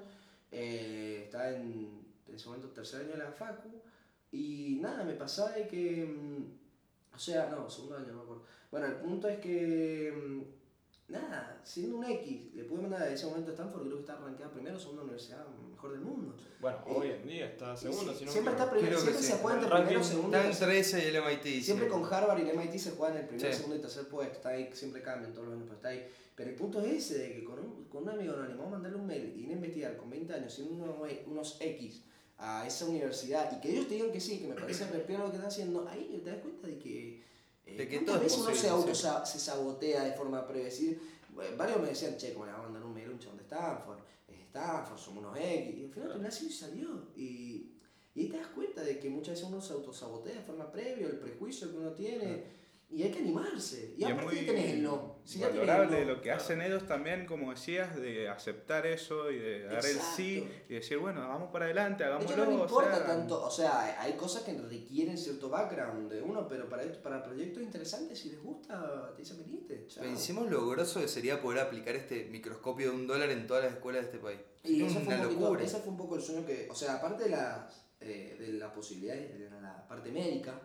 [SPEAKER 4] eh, estaba en en ese momento tercer año de la facu, y nada, me pasaba de que, mm, o sea, no, segundo año, no me acuerdo. Bueno, el punto es que, mm, nada, siendo un X, le pude mandar a ese momento a Stanford, creo que está arrancada primero, segunda universidad mejor del mundo.
[SPEAKER 2] Bueno,
[SPEAKER 4] Eh,
[SPEAKER 2] hoy en día está segundo, si no me
[SPEAKER 4] siempre está primero, siempre
[SPEAKER 1] sí.
[SPEAKER 4] se juegan de
[SPEAKER 2] Ranking
[SPEAKER 4] primero, segundo,
[SPEAKER 1] Está entre ese y el MIT.
[SPEAKER 4] Siempre
[SPEAKER 1] sí.
[SPEAKER 4] con Harvard y el MIT se juegan el primer,
[SPEAKER 1] Sí.
[SPEAKER 4] segundo y tercer puesto, está ahí, siempre cambian todos los años, pero está ahí. Pero el punto es ese, de que con un, con un amigo nos animamos a mandarle un mail y ir a investigar con 20 años, siendo unos, unos X a esa universidad y que ellos te digan que sí, que me parece respiro lo que están haciendo, ahí te das cuenta de que, eh,
[SPEAKER 1] De que
[SPEAKER 4] ¿cuántas
[SPEAKER 1] todo es
[SPEAKER 4] veces uno se, auto,
[SPEAKER 1] sí.
[SPEAKER 4] se sabotea de forma previa. Es decir, bueno, varios me decían, che, ¿cómo le va a mandar un mail a un chabón de Stanford? Es Stanford, somos unos X. Y al final así y salió. Y, y te das cuenta de que muchas veces uno se autosabotea de forma previa, el prejuicio que uno tiene. Y hay que animarse. Y,
[SPEAKER 3] Y
[SPEAKER 4] aparte
[SPEAKER 3] muy
[SPEAKER 4] tenés el no. El
[SPEAKER 3] valorable lo que hacen ellos también, como decías, de aceptar eso y de dar el sí y decir, bueno, vamos para adelante,
[SPEAKER 4] De
[SPEAKER 3] hagámoslo.
[SPEAKER 4] hecho, no me
[SPEAKER 3] o
[SPEAKER 4] importa
[SPEAKER 3] sea,
[SPEAKER 4] tanto, o sea, hay cosas que requieren cierto background de uno, pero para, para proyectos interesantes, si les gusta, te dicen venite. chao".
[SPEAKER 1] Pensemos lo grosso que sería poder aplicar este microscopio de un dólar en todas las escuelas de este país.
[SPEAKER 4] Y ese fue,
[SPEAKER 1] una
[SPEAKER 4] un poquito-
[SPEAKER 1] locura.
[SPEAKER 4] ese fue un poco el sueño que, o sea, aparte de las, eh, de las posibilidades de la parte médica,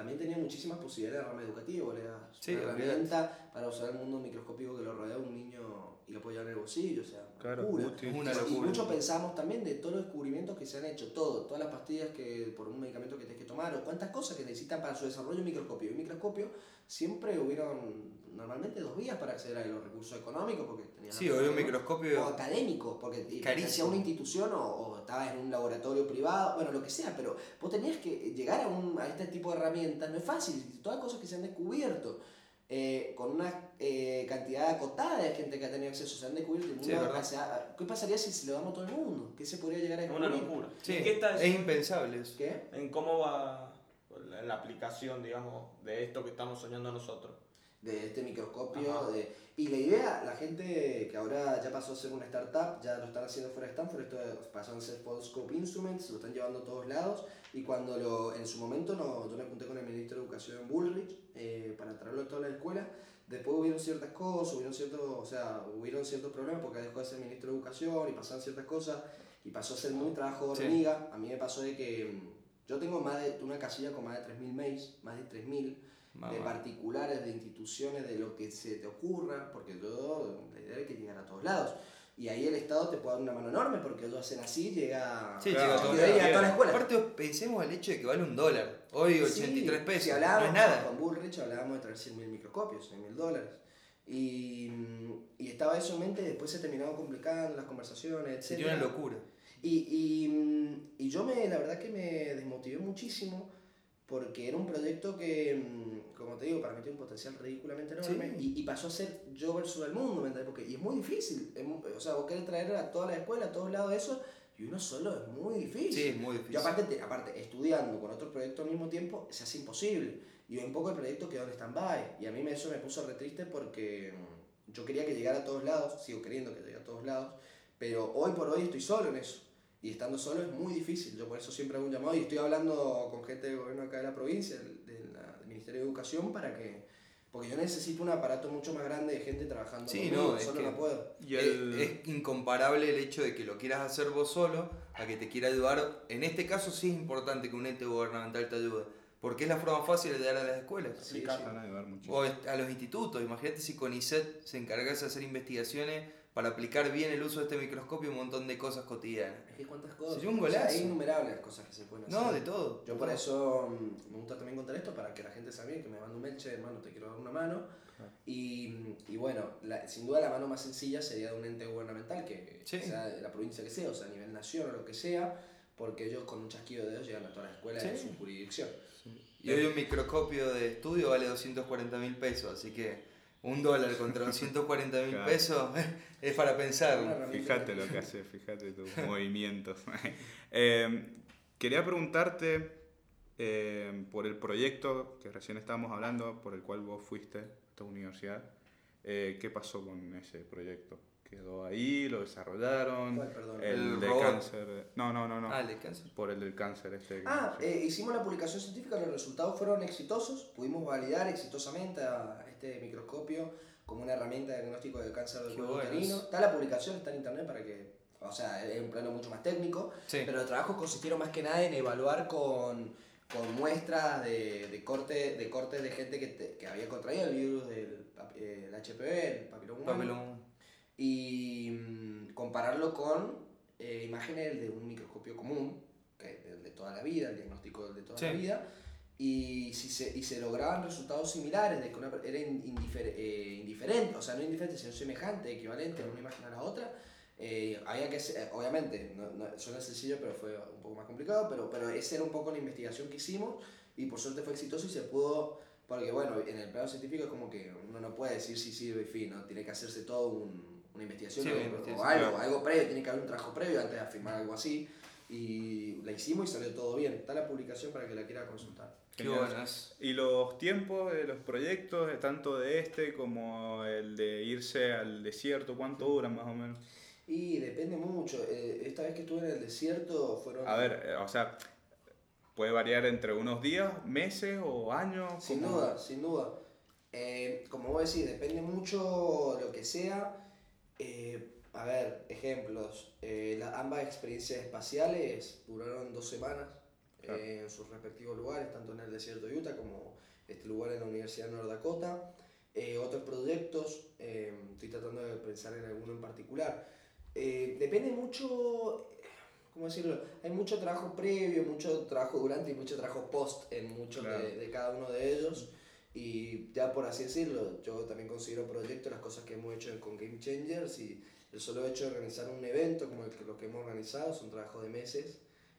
[SPEAKER 4] también tenía muchísimas posibilidades de rama educativa, das
[SPEAKER 1] Sí,
[SPEAKER 4] una herramienta para usar el mundo microscópico que lo rodea un niño y lo llevar en el bolsillo, o sea, una
[SPEAKER 3] Claro,
[SPEAKER 4] locura.
[SPEAKER 3] útil.
[SPEAKER 1] Es una
[SPEAKER 4] Y
[SPEAKER 1] locura.
[SPEAKER 4] mucho pensamos también de todos los descubrimientos que se han hecho, todo, todas las pastillas que por un medicamento que tienes que tomar o cuántas cosas que necesitan para su desarrollo un microscopio. Y un microscopio siempre hubieron normalmente dos vías para acceder a los recursos económicos porque tenías
[SPEAKER 1] Sí, hoy un
[SPEAKER 4] parte- o
[SPEAKER 1] microscopio.
[SPEAKER 4] académico, porque te-
[SPEAKER 1] Carísimo.
[SPEAKER 4] hacía una institución o, o estabas en un laboratorio privado, bueno, lo que sea, pero vos tenías que llegar a, un, a este tipo de herramientas, no es fácil, todas cosas que se han descubierto. Eh, con una eh, cantidad acotada de gente que ha tenido acceso, se han descubierto el
[SPEAKER 1] Sí,
[SPEAKER 4] hacia- ¿Qué pasaría si se lo damos a todo el mundo? ¿Qué se podría llegar a
[SPEAKER 2] Es una
[SPEAKER 4] descubrir?
[SPEAKER 2] locura.
[SPEAKER 1] Sí,
[SPEAKER 2] ¿En qué está
[SPEAKER 1] es impensable eso.
[SPEAKER 4] ¿Qué?
[SPEAKER 2] ¿En cómo va la, la aplicación, digamos, de esto que estamos soñando nosotros?
[SPEAKER 4] de este microscopio.
[SPEAKER 2] Ajá.
[SPEAKER 4] De, y la idea, la gente que ahora ya pasó a ser una startup, ya lo están haciendo fuera de Stanford, esto pasó a ser Foldscope Instruments, lo están llevando a todos lados. Y cuando lo, en su momento no, yo me junté con el ministro de Educación Bullrich eh, para traerlo a toda la escuela. Después hubieron ciertas cosas, hubieron ciertos, o sea, hubieron ciertos problemas porque dejó de ser ministro de Educación y pasaron ciertas cosas y pasó a ser muy trabajo de
[SPEAKER 1] Sí.
[SPEAKER 4] hormiga. A mí me pasó de que mm, yo tengo más de una casilla con más de 3.000 mails, más de 3.000
[SPEAKER 1] Mamá.
[SPEAKER 4] de particulares, de instituciones, de lo que se te ocurra, porque yo, la idea es que llegar a todos lados. Y ahí el Estado te puede dar una mano enorme, porque ellos hacen así, llega,
[SPEAKER 1] Sí,
[SPEAKER 3] Claro,
[SPEAKER 1] llega todos
[SPEAKER 4] a toda la escuela.
[SPEAKER 1] Aparte, pensemos el hecho de que vale un dólar. Hoy 83
[SPEAKER 4] Sí,
[SPEAKER 1] pesos.
[SPEAKER 4] Si
[SPEAKER 1] no
[SPEAKER 4] hablábamos
[SPEAKER 1] es nada.
[SPEAKER 4] con Bullrich, hablábamos de traer 100.000 microscopios, 100.000 dólares. Y, y estaba eso en mente, después se terminaban complicando las conversaciones, etc.
[SPEAKER 1] Sería una locura.
[SPEAKER 4] Y, y, y yo me, la verdad que me desmotivé muchísimo porque era un proyecto que, mm, como te digo, para mí tiene un potencial ridículamente enorme
[SPEAKER 1] Sí.
[SPEAKER 4] y, y pasó a ser yo versus el mundo, ¿me entiendes? Porque, y es muy difícil, es o sea, vos querés traer a toda la escuela, a todos lados eso, y uno solo es muy difícil.
[SPEAKER 1] Sí, es muy difícil.
[SPEAKER 4] Yo aparte, te- aparte, estudiando con otros proyectos al mismo tiempo, se hace imposible. Y un poco el proyecto quedó en stand-by. Y a mí me- eso me puso re triste porque mm, yo quería que llegara a todos lados, sigo queriendo que llegue a todos lados, pero hoy por hoy estoy solo en eso. Y estando solo es muy difícil. Yo por eso siempre hago un llamado y estoy hablando con gente del gobierno acá de la provincia, del, del- Ministerio de Educación, para que... Porque yo necesito un aparato mucho más grande de gente trabajando.
[SPEAKER 1] Sí,
[SPEAKER 4] conmigo,
[SPEAKER 1] no, es
[SPEAKER 4] solo
[SPEAKER 1] que-
[SPEAKER 4] no puedo.
[SPEAKER 3] Y el-
[SPEAKER 1] Es, es incomparable el hecho de que lo quieras hacer vos solo a que te quiera ayudar. En este caso sí es importante que un ente gubernamental te ayude. Porque es la forma fácil de dar a las escuelas.
[SPEAKER 4] Sí, sí.
[SPEAKER 3] Van a ayudar.
[SPEAKER 1] O a los institutos. Imagínate si CONICET se encargase de hacer investigaciones para aplicar bien el uso de este microscopio un montón de cosas cotidianas.
[SPEAKER 4] Es que cuántas cosas.
[SPEAKER 1] Sería un
[SPEAKER 4] O sea,
[SPEAKER 1] golazo.
[SPEAKER 4] hay innumerables cosas que se pueden hacer.
[SPEAKER 1] No, de todo.
[SPEAKER 4] Yo por eso mm, me gusta también contar esto para que la gente sepa bien, que me mande un mail, che, hermano, te quiero dar una mano. Y, y bueno, la- sin duda la mano más sencilla sería de un ente gubernamental, que
[SPEAKER 1] Sí.
[SPEAKER 4] sea de la provincia que sea, o sea, a nivel nación o lo que sea, porque ellos con un chasquido de dedos llegan a todas las escuelas su jurisdicción.
[SPEAKER 1] Y hoy un microscopio de estudio vale 240 mil pesos, así que un dólar contra 240 mil
[SPEAKER 3] Claro.
[SPEAKER 1] pesos es para pensar.
[SPEAKER 3] Fíjate lo que hace, fíjate tus movimientos. Eh, quería preguntarte eh, por el proyecto que recién estábamos hablando, por el cual vos fuiste a esta universidad. Eh, ¿Qué pasó con ese proyecto? ¿Quedó ahí? ¿Lo desarrollaron?
[SPEAKER 4] ¿Cuál, perdón?
[SPEAKER 3] El,
[SPEAKER 1] El
[SPEAKER 3] de
[SPEAKER 1] robot.
[SPEAKER 3] cáncer. No, no, no, no.
[SPEAKER 1] Ah, ¿le cansa?
[SPEAKER 3] Por el del cáncer este.
[SPEAKER 4] Ah,
[SPEAKER 3] sí.
[SPEAKER 4] eh, hicimos la publicación científica, los resultados fueron exitosos, pudimos validar exitosamente a este microscopio como una herramienta de diagnóstico de cáncer del
[SPEAKER 1] bueno
[SPEAKER 4] uterino. Está la publicación, está en internet para que o sea, es un plano mucho más técnico,
[SPEAKER 1] Sí.
[SPEAKER 4] pero los trabajos consistieron más que nada en evaluar con, con muestras de, de corte de cortes de gente que, te- que había contraído el virus del eh, el HPV, el papiloma humano,
[SPEAKER 1] Papelón.
[SPEAKER 4] Y mm, compararlo con eh, imágenes de un microscopio común, que es el de toda la vida, el diagnóstico del de toda la
[SPEAKER 1] Sí.
[SPEAKER 4] vida, y, si se, y se lograban resultados similares, de que una, era in- indifer- eh, indiferente, o sea, no indiferente, sino semejante, equivalente a una imagen a la otra, eh, había que, ser- obviamente, no, no- suena sencillo, pero fue un poco más complicado, pero, pero esa era un poco la investigación que hicimos, y por suerte fue exitoso y se pudo, porque bueno, en el plano científico es como que uno no puede decir si sirve y fin, ¿no? tiene que hacerse todo un- una investigación,
[SPEAKER 1] Sí,
[SPEAKER 4] o-
[SPEAKER 1] una
[SPEAKER 4] o,
[SPEAKER 1] investigación,
[SPEAKER 4] algo,
[SPEAKER 3] claro.
[SPEAKER 4] algo previo, tiene que haber un trabajo previo antes de afirmar algo así, y la hicimos y salió todo bien. Está la publicación para que la quiera consultar.
[SPEAKER 1] Qué buenas.
[SPEAKER 3] ¿Y los tiempos de los proyectos, tanto de este como el de irse al desierto, cuánto duran más o menos?
[SPEAKER 4] Y depende mucho. eh, esta vez que estuve en el desierto fueron...
[SPEAKER 3] A ver, eh, o sea, puede variar entre unos días, meses o años.
[SPEAKER 4] Sin
[SPEAKER 3] como-
[SPEAKER 4] duda, sin duda. Eh, como vos decís, depende mucho lo que sea. Eh, a ver, ejemplos. Eh, ambas experiencias espaciales duraron dos semanas
[SPEAKER 3] Claro.
[SPEAKER 4] eh, en sus respectivos lugares, tanto en el desierto de Utah como este lugar en la Universidad de North Dakota. Eh, otros proyectos, estoy tratando de pensar en alguno en particular. Depende mucho, ¿cómo decirlo? Hay mucho trabajo previo, mucho trabajo durante y mucho trabajo post en muchos
[SPEAKER 3] Claro.
[SPEAKER 4] de, de cada uno de ellos. Y ya por así decirlo, yo también considero proyectos las cosas que hemos hecho con Game Changers y el solo hecho de organizar un evento como el que, lo que hemos organizado son trabajos de meses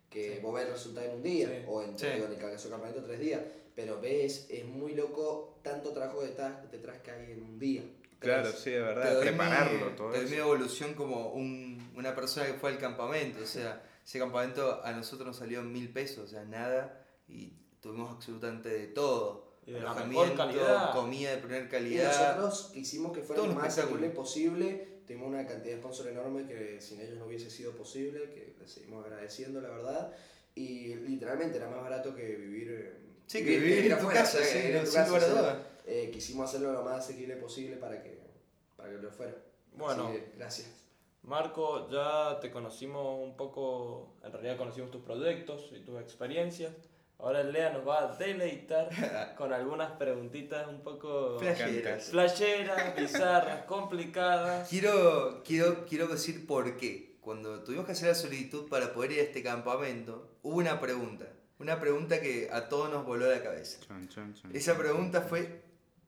[SPEAKER 4] que
[SPEAKER 2] Sí.
[SPEAKER 4] vos ves el resultado en un día
[SPEAKER 2] Sí.
[SPEAKER 4] o en,
[SPEAKER 1] Sí.
[SPEAKER 4] digo, en el caso del campamento tres días, pero ves, es muy loco tanto trabajo detrás, detrás que hay en un día.
[SPEAKER 3] Claro, sí, de verdad, prepararlo,
[SPEAKER 1] mi,
[SPEAKER 3] todo
[SPEAKER 1] te mi evolución como un- una persona que fue al campamento. O sea, ese campamento a nosotros nos salió en mil pesos, o sea, nada. Y tuvimos absolutamente de todo.
[SPEAKER 2] Y de la mejor calidad.
[SPEAKER 1] comida de primera
[SPEAKER 4] Y
[SPEAKER 1] calidad.
[SPEAKER 4] nosotros quisimos que fuera
[SPEAKER 1] Todo
[SPEAKER 4] lo más asequible posible. Tuvimos una cantidad de sponsors enorme que sin ellos no hubiese sido posible, que les seguimos agradeciendo, la verdad. Y literalmente era más barato que vivir. eh,
[SPEAKER 1] Sí, que vivir en tu casa, sí,
[SPEAKER 4] vivir en tu
[SPEAKER 1] sin
[SPEAKER 4] casa,
[SPEAKER 1] lugar a
[SPEAKER 4] o sea,
[SPEAKER 1] dudas.
[SPEAKER 4] eh, quisimos hacerlo lo más asequible posible para que, para que lo fuera.
[SPEAKER 2] Bueno,
[SPEAKER 4] Así que, gracias.
[SPEAKER 2] Marco, ya te conocimos un poco, en realidad conocimos tus proyectos y tus experiencias. Ahora Lea nos va a deleitar con algunas preguntitas un poco
[SPEAKER 1] Flasheras.
[SPEAKER 2] flasheras, bizarras, complicadas.
[SPEAKER 1] Quiero, quiero, quiero decir por qué. Cuando tuvimos que hacer la solicitud para poder ir a este campamento, hubo una pregunta. Una pregunta que a todos nos voló la cabeza.
[SPEAKER 3] Chan, chan, chan,
[SPEAKER 1] Esa pregunta fue,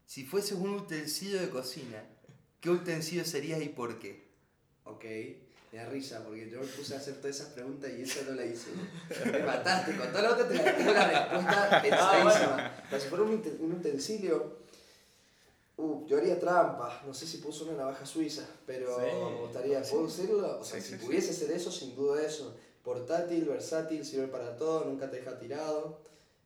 [SPEAKER 1] si fuese un utensilio de cocina, ¿qué utensilio serías y por qué?
[SPEAKER 4] Ok, me da risa porque yo me puse a hacer todas esas preguntas y esa no la hice. Me mataste, con toda la otra te tengo la respuesta pensadísima. Pero si fuera un, ute- un utensilio, uh, yo haría trampa. No sé si puso una navaja suiza, pero
[SPEAKER 2] Sí,
[SPEAKER 4] me gustaría, ¿puedo decirlo? O sea,
[SPEAKER 3] Sí,
[SPEAKER 4] si
[SPEAKER 3] sí,
[SPEAKER 4] pudiese ser eso, sin duda eso. Portátil, versátil, sirve para todo, nunca te deja tirado.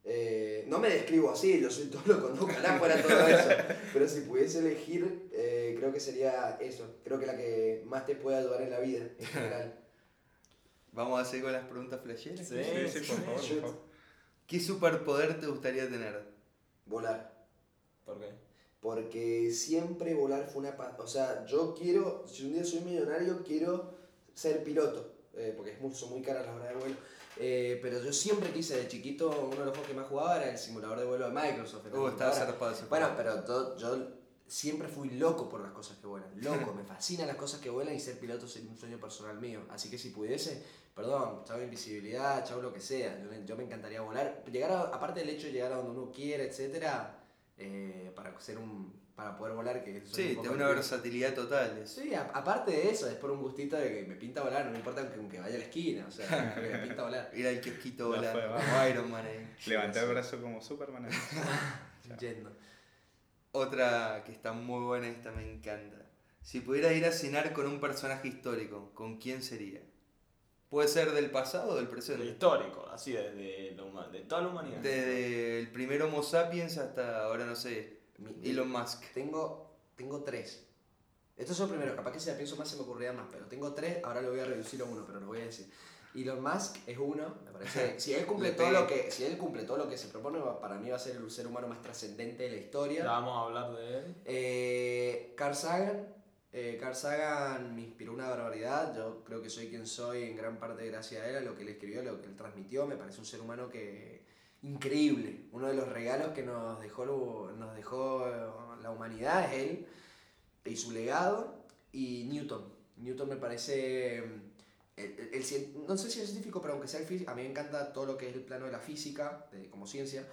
[SPEAKER 4] Eh, no me describo así, yo soy todo lo que ojalá fuera todo eso. Pero si pudiese elegir, eh, creo que sería eso. Creo que la que más te puede ayudar en la vida, en general.
[SPEAKER 1] Vamos a seguir con las preguntas flasheras.
[SPEAKER 2] Sí,
[SPEAKER 3] Sí, sí, por favor,
[SPEAKER 4] Shoot.
[SPEAKER 3] por favor.
[SPEAKER 1] ¿Qué superpoder te gustaría tener?
[SPEAKER 4] Volar.
[SPEAKER 2] ¿Por qué?
[SPEAKER 4] Porque siempre volar fue una... O sea, yo quiero, si un día soy millonario, quiero ser piloto. eh, porque es muy, son muy caras las horas de vuelo. Eh, pero yo siempre quise, de chiquito, uno de los juegos que más jugaba era el simulador de vuelo de Microsoft.
[SPEAKER 1] Uh, estaba zarpado ese
[SPEAKER 4] Bueno, pero yo siempre fui loco por las cosas que vuelan. Loco, me fascinan las cosas que vuelan y ser piloto sería un sueño personal mío. Así que si pudiese, perdón, chao invisibilidad, chao lo que sea. Yo, yo me encantaría volar. Llegar a- aparte del hecho de llegar a donde uno quiere, etcétera, eh, para ser un para poder volar que es un
[SPEAKER 1] Sí,
[SPEAKER 4] poco
[SPEAKER 1] te da una versatilidad total.
[SPEAKER 4] Sí, a- aparte de eso, es por un gustito de que me pinta volar, no me importa aunque, aunque vaya a la esquina, o sea, que me pinta volar.
[SPEAKER 1] Ir al kiosquito
[SPEAKER 3] fue,
[SPEAKER 1] como Iron Man ahí.
[SPEAKER 3] Levantar el brazo como Superman. ahí.
[SPEAKER 4] Yendo.
[SPEAKER 1] Otra que está muy buena, esta me encanta. Si pudieras ir a cenar con un personaje histórico, ¿con quién sería? Puede ser del pasado o del
[SPEAKER 2] De
[SPEAKER 1] presente.
[SPEAKER 2] histórico, así desde huma- de toda la humanidad.
[SPEAKER 1] Desde el primer Homo sapiens hasta ahora, no sé,
[SPEAKER 4] Mi-
[SPEAKER 1] Elon Musk.
[SPEAKER 4] Tengo, tengo tres. Estos son los primeros, capaz que si la pienso más se me ocurrirían más, pero tengo tres, ahora lo voy a reducir a uno, pero lo voy a decir. Elon Musk es uno, me parece. Si él cumple
[SPEAKER 1] Le
[SPEAKER 4] todo lo que, si él cumple todo lo que se propone, para mí va a ser el ser humano más trascendente de la
[SPEAKER 2] Ya
[SPEAKER 4] historia.
[SPEAKER 2] vamos a hablar de él.
[SPEAKER 4] Eh, Carl Sagan, eh, Carl Sagan me inspiró una barbaridad yo creo que soy quien soy en gran parte gracias a él, a lo que él escribió, a lo que él transmitió. Me parece un ser humano que increíble. Uno de los regalos que nos dejó, nos dejó la humanidad es él y su legado y Newton. Newton me parece, mm, el- el- no sé si es científico, pero aunque sea el físico, a mí me encanta todo lo que es el plano de la física, como ciencia.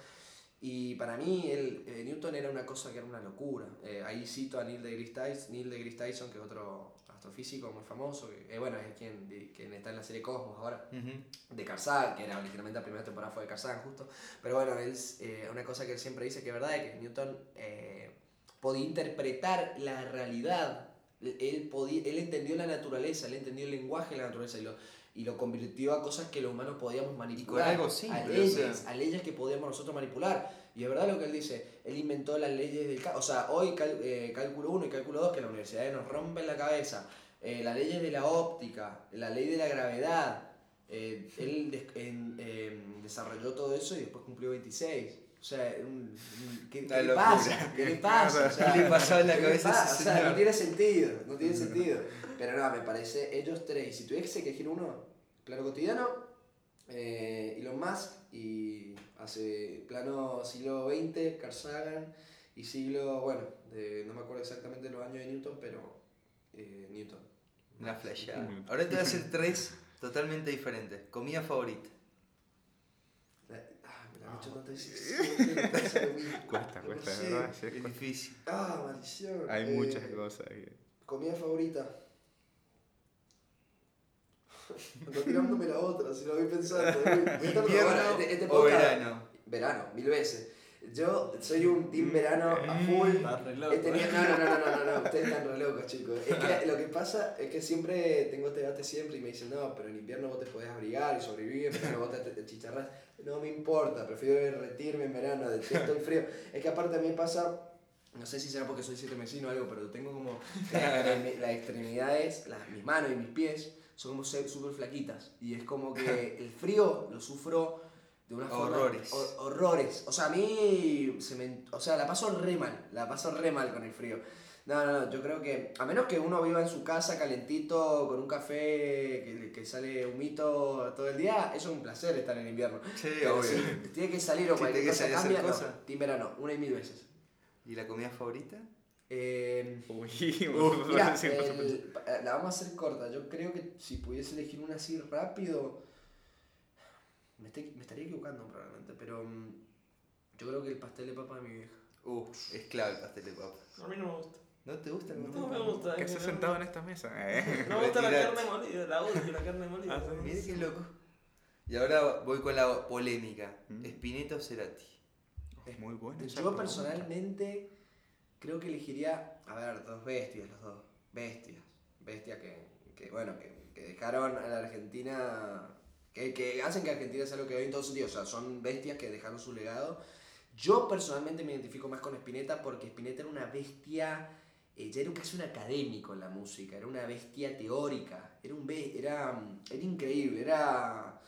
[SPEAKER 4] Y para mí el, eh, Newton era una cosa que era una locura. Eh, ahí cito a Neil deGrasse Tyson, Neil deGrasse Tyson, que es otro astrofísico muy famoso, que eh, bueno, es quien, quien está en la serie Cosmos ahora de Sagan, que era originalmente la primera temporada fue de Sagan justo, pero bueno, él, eh, una cosa que él siempre dice que es verdad es que Newton eh, podía interpretar la realidad, él, podía, él entendió la naturaleza, él entendió el lenguaje de la naturaleza y lo, y lo convirtió a cosas que los humanos podíamos manipular,
[SPEAKER 1] algo
[SPEAKER 4] a
[SPEAKER 1] simple, o
[SPEAKER 4] leyes,
[SPEAKER 1] sea.
[SPEAKER 4] a leyes que podíamos nosotros manipular. Y es verdad lo que él dice, él inventó las leyes del cálculo, o sea, hoy cal- eh, cálculo 1 y cálculo 2 que la universidad nos rompen la cabeza, eh, las leyes de la óptica, la ley de la gravedad, eh, él des- en- em, desarrolló todo eso y después cumplió 26. O sea, un- un- ¿qué, qué le pasa? ¿Qué le pasa? O sea,
[SPEAKER 1] ¿Qué le pasó en la
[SPEAKER 4] ¿qué le
[SPEAKER 1] cabeza a
[SPEAKER 4] pasa? O sea, no tiene sentido, no tiene sentido. Pero no, me parece, ellos tres, si tuviese que elegir uno, plano cotidiano, eh, Elon Musk y hace plano siglo XX, Carl Sagan y siglo, bueno, de, no me acuerdo exactamente los años de Newton, pero eh, Newton.
[SPEAKER 1] Una flashada. Ahora te voy a hacer tres totalmente diferentes. Comida favorita.
[SPEAKER 4] Ah, me la han hecho tantas lo mismo.
[SPEAKER 3] Cuesta,
[SPEAKER 4] No
[SPEAKER 3] cuesta,
[SPEAKER 4] sé.
[SPEAKER 3] ¿verdad? Sí,
[SPEAKER 1] Es difícil.
[SPEAKER 4] Ah, maldición.
[SPEAKER 3] Hay
[SPEAKER 4] Eh,
[SPEAKER 3] muchas cosas. que-
[SPEAKER 4] Comida favorita. No tirándome la otra, si lo voy pensando.
[SPEAKER 1] ¿Invierno
[SPEAKER 4] este- este
[SPEAKER 1] o verano?
[SPEAKER 4] Verano, mil veces. Yo soy un team verano a full.
[SPEAKER 2] Estás re loco.
[SPEAKER 4] He tenido- no, no, no, no, no, no, ustedes están re locos, chicos. Es que lo que pasa es que siempre tengo este debate siempre y me dicen, no, pero en invierno vos te podés abrigar y sobrevivir, en verano vos te, te chicharrás. No me importa, prefiero derretirme en verano, detesto el frío. Es que aparte a mí me pasa, no sé si será porque soy siete mesino o algo, pero tengo como las extremidades, las, mis manos y mis pies son como ser súper flaquitas. Y es como que el frío lo sufro de una forma...
[SPEAKER 1] Horrores.
[SPEAKER 4] hor- horrores. O sea, a mí se me... O sea, la paso re mal, la paso re mal con el frío. No, no, no, yo creo que a menos que uno viva en su casa calentito con un café que, que sale humito todo el día, eso es un placer estar en invierno.
[SPEAKER 1] Sí,
[SPEAKER 4] Pero
[SPEAKER 1] obvio.
[SPEAKER 4] si tiene que salir o cualquier
[SPEAKER 1] tiene que
[SPEAKER 4] cosa
[SPEAKER 1] salir a hacer
[SPEAKER 4] cambia, no, team verano, una y mil veces.
[SPEAKER 1] ¿Y la comida favorita?
[SPEAKER 4] Eh,
[SPEAKER 3] Uy,
[SPEAKER 4] Mira,
[SPEAKER 3] se
[SPEAKER 4] el- la vamos a hacer corta. Yo creo que si pudiese elegir una así rápido, me, estoy- me estaría equivocando probablemente, pero mm, yo creo que el pastel de papa de mi vieja.
[SPEAKER 1] Uh, es clave el pastel de papa.
[SPEAKER 2] A mí no me gusta.
[SPEAKER 1] ¿No te gusta el pastel
[SPEAKER 2] No me gusta.
[SPEAKER 3] ¿Qué haces
[SPEAKER 2] no-
[SPEAKER 3] sentado en esta mesa? Eh.
[SPEAKER 2] No me gusta la carne molida, la odio la carne molida.
[SPEAKER 3] Ah.
[SPEAKER 1] Mire qué loco. Y ahora voy con la polémica.
[SPEAKER 3] Mm.
[SPEAKER 1] ¿Spinetta o Cerati?
[SPEAKER 3] Es muy bueno.
[SPEAKER 4] Yo
[SPEAKER 3] pregunta.
[SPEAKER 4] personalmente creo que elegiría, a ver, dos bestias, los dos. Bestias. Bestias que, que bueno, que, que dejaron a la Argentina, que, que hacen que Argentina sea lo que hoy en todos sentidos. O sea, son bestias que dejaron su legado. Yo personalmente me identifico más con Spinetta porque Spinetta era una bestia, eh, ya era casi un académico en la música, era una bestia teórica, era, un be- era, era increíble, era...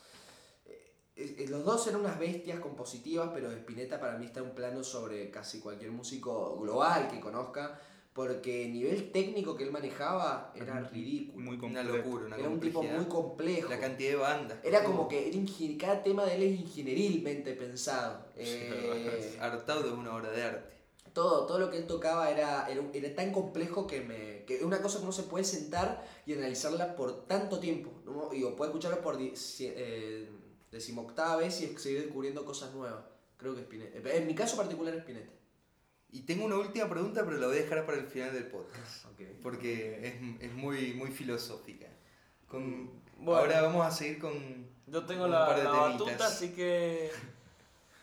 [SPEAKER 4] eh, los dos eran unas bestias compositivas, pero Spinetta para mí está en un plano sobre casi cualquier músico global que conozca, porque el nivel técnico que él manejaba era ridículo.
[SPEAKER 3] Muy
[SPEAKER 1] Una locura, una
[SPEAKER 4] era un tipo muy complejo.
[SPEAKER 1] La cantidad de bandas.
[SPEAKER 4] Era como que era cada tema de él es ingenierilmente pensado. Eh,
[SPEAKER 1] Hartado de una obra de arte.
[SPEAKER 4] todo, todo lo que él tocaba era, era, era tan complejo que me que es una cosa que no se puede sentar y analizarla por tanto tiempo. ¿no? Y o puede escucharla por eh, decimoctava vez y seguir descubriendo cosas nuevas. Creo que Spinetta. En mi caso particular Spinetta.
[SPEAKER 1] Y tengo una última pregunta, pero la voy a dejar para el final del podcast. Porque es, es muy, muy filosófica. Con,
[SPEAKER 2] Bueno.
[SPEAKER 1] Ahora vamos a seguir con.
[SPEAKER 2] Yo tengo
[SPEAKER 1] un
[SPEAKER 2] la,
[SPEAKER 1] par de
[SPEAKER 2] la batuta, así que.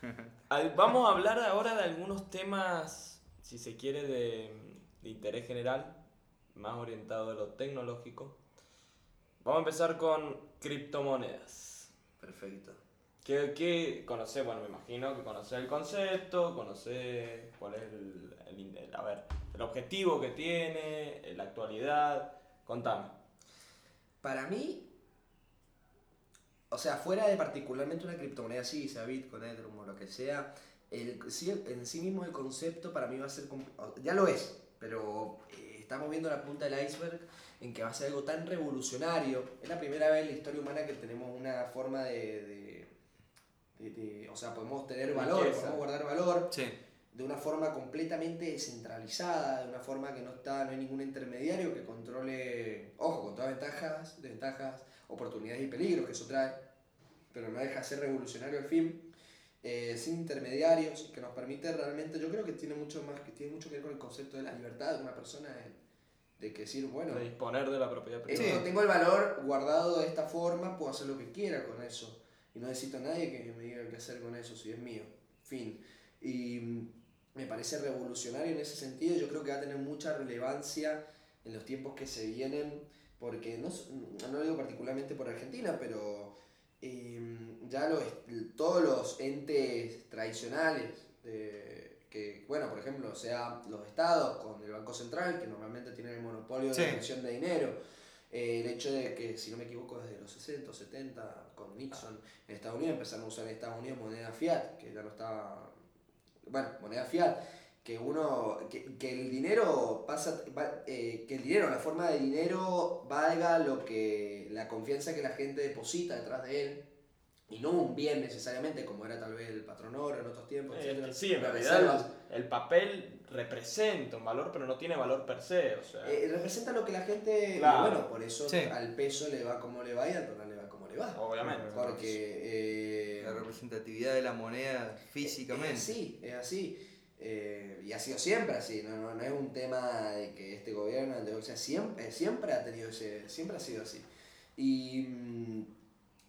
[SPEAKER 2] Vamos a hablar ahora de algunos temas, si se quiere, de, de interés general, más orientado a lo tecnológico. Vamos a empezar con criptomonedas.
[SPEAKER 4] Perfecto.
[SPEAKER 2] ¿Qué, qué conocés? Bueno, me imagino que conocés el concepto, conocés cuál es el, el- el- a ver, el objetivo que tiene, la actualidad. Contame.
[SPEAKER 4] Para mí, o sea, fuera de particularmente una criptomoneda así, sea Bitcoin, Ethereum o lo que sea, el, en sí mismo el concepto para mí va a ser, ya lo es, pero eh, estamos viendo la punta del iceberg en que va a ser algo tan revolucionario. Es la primera vez en la historia humana que tenemos una forma de... de- de- de- o sea, podemos tener valor,
[SPEAKER 2] Riqueza.
[SPEAKER 4] podemos guardar valor
[SPEAKER 1] Sí.
[SPEAKER 4] de una forma completamente descentralizada, de una forma que no está, no hay ningún intermediario que controle, ojo, con todas ventajas, desventajas, oportunidades y peligros que eso trae, pero no deja de ser revolucionario al fin, eh, sin intermediarios, que nos permite realmente, yo creo que tiene mucho más, que tiene mucho que ver con el concepto de la libertad de una persona, de, que decir, bueno,
[SPEAKER 2] De disponer de la propiedad
[SPEAKER 4] esto,
[SPEAKER 2] privada.
[SPEAKER 4] tengo el valor guardado de esta forma, puedo hacer lo que quiera con eso. Y no necesito a nadie que me diga qué hacer con eso, si es mío. Fin. Y me parece revolucionario en ese sentido. Yo creo que va a tener mucha relevancia en los tiempos que se vienen, porque no, no lo digo particularmente por Argentina, pero eh, ya los, todos los entes tradicionales, de- que, bueno, por ejemplo, sea los estados con el Banco Central, que normalmente tienen el monopolio de la emisión de dinero, eh, el hecho de que, si no me equivoco, desde los 60 o 70, con Nixon en Estados Unidos, empezaron a usar en Estados Unidos moneda fiat, que ya no estaba. Bueno, moneda fiat, que uno. que, que el dinero pasa. va- eh, que el dinero, la forma de dinero, valga lo que. la confianza que la gente deposita detrás de él. Y no un bien necesariamente, como era tal vez el patrón oro en otros tiempos.
[SPEAKER 2] Eh, sí, en realidad el, el papel representa un valor, pero no tiene valor per se. O sea,
[SPEAKER 4] Eh, representa lo que la gente.
[SPEAKER 2] Claro.
[SPEAKER 4] bueno, por eso
[SPEAKER 1] Sí.
[SPEAKER 4] al peso le va como le va y al dólar le va como le va.
[SPEAKER 2] obviamente.
[SPEAKER 4] Porque. eh,
[SPEAKER 1] La representatividad de la moneda físicamente.
[SPEAKER 4] Es así, es así. Eh, y ha sido siempre así, no, no, no es un tema de que este gobierno, de- o sea, siempre, siempre ha tenido ese, siempre ha sido así. Y, mm,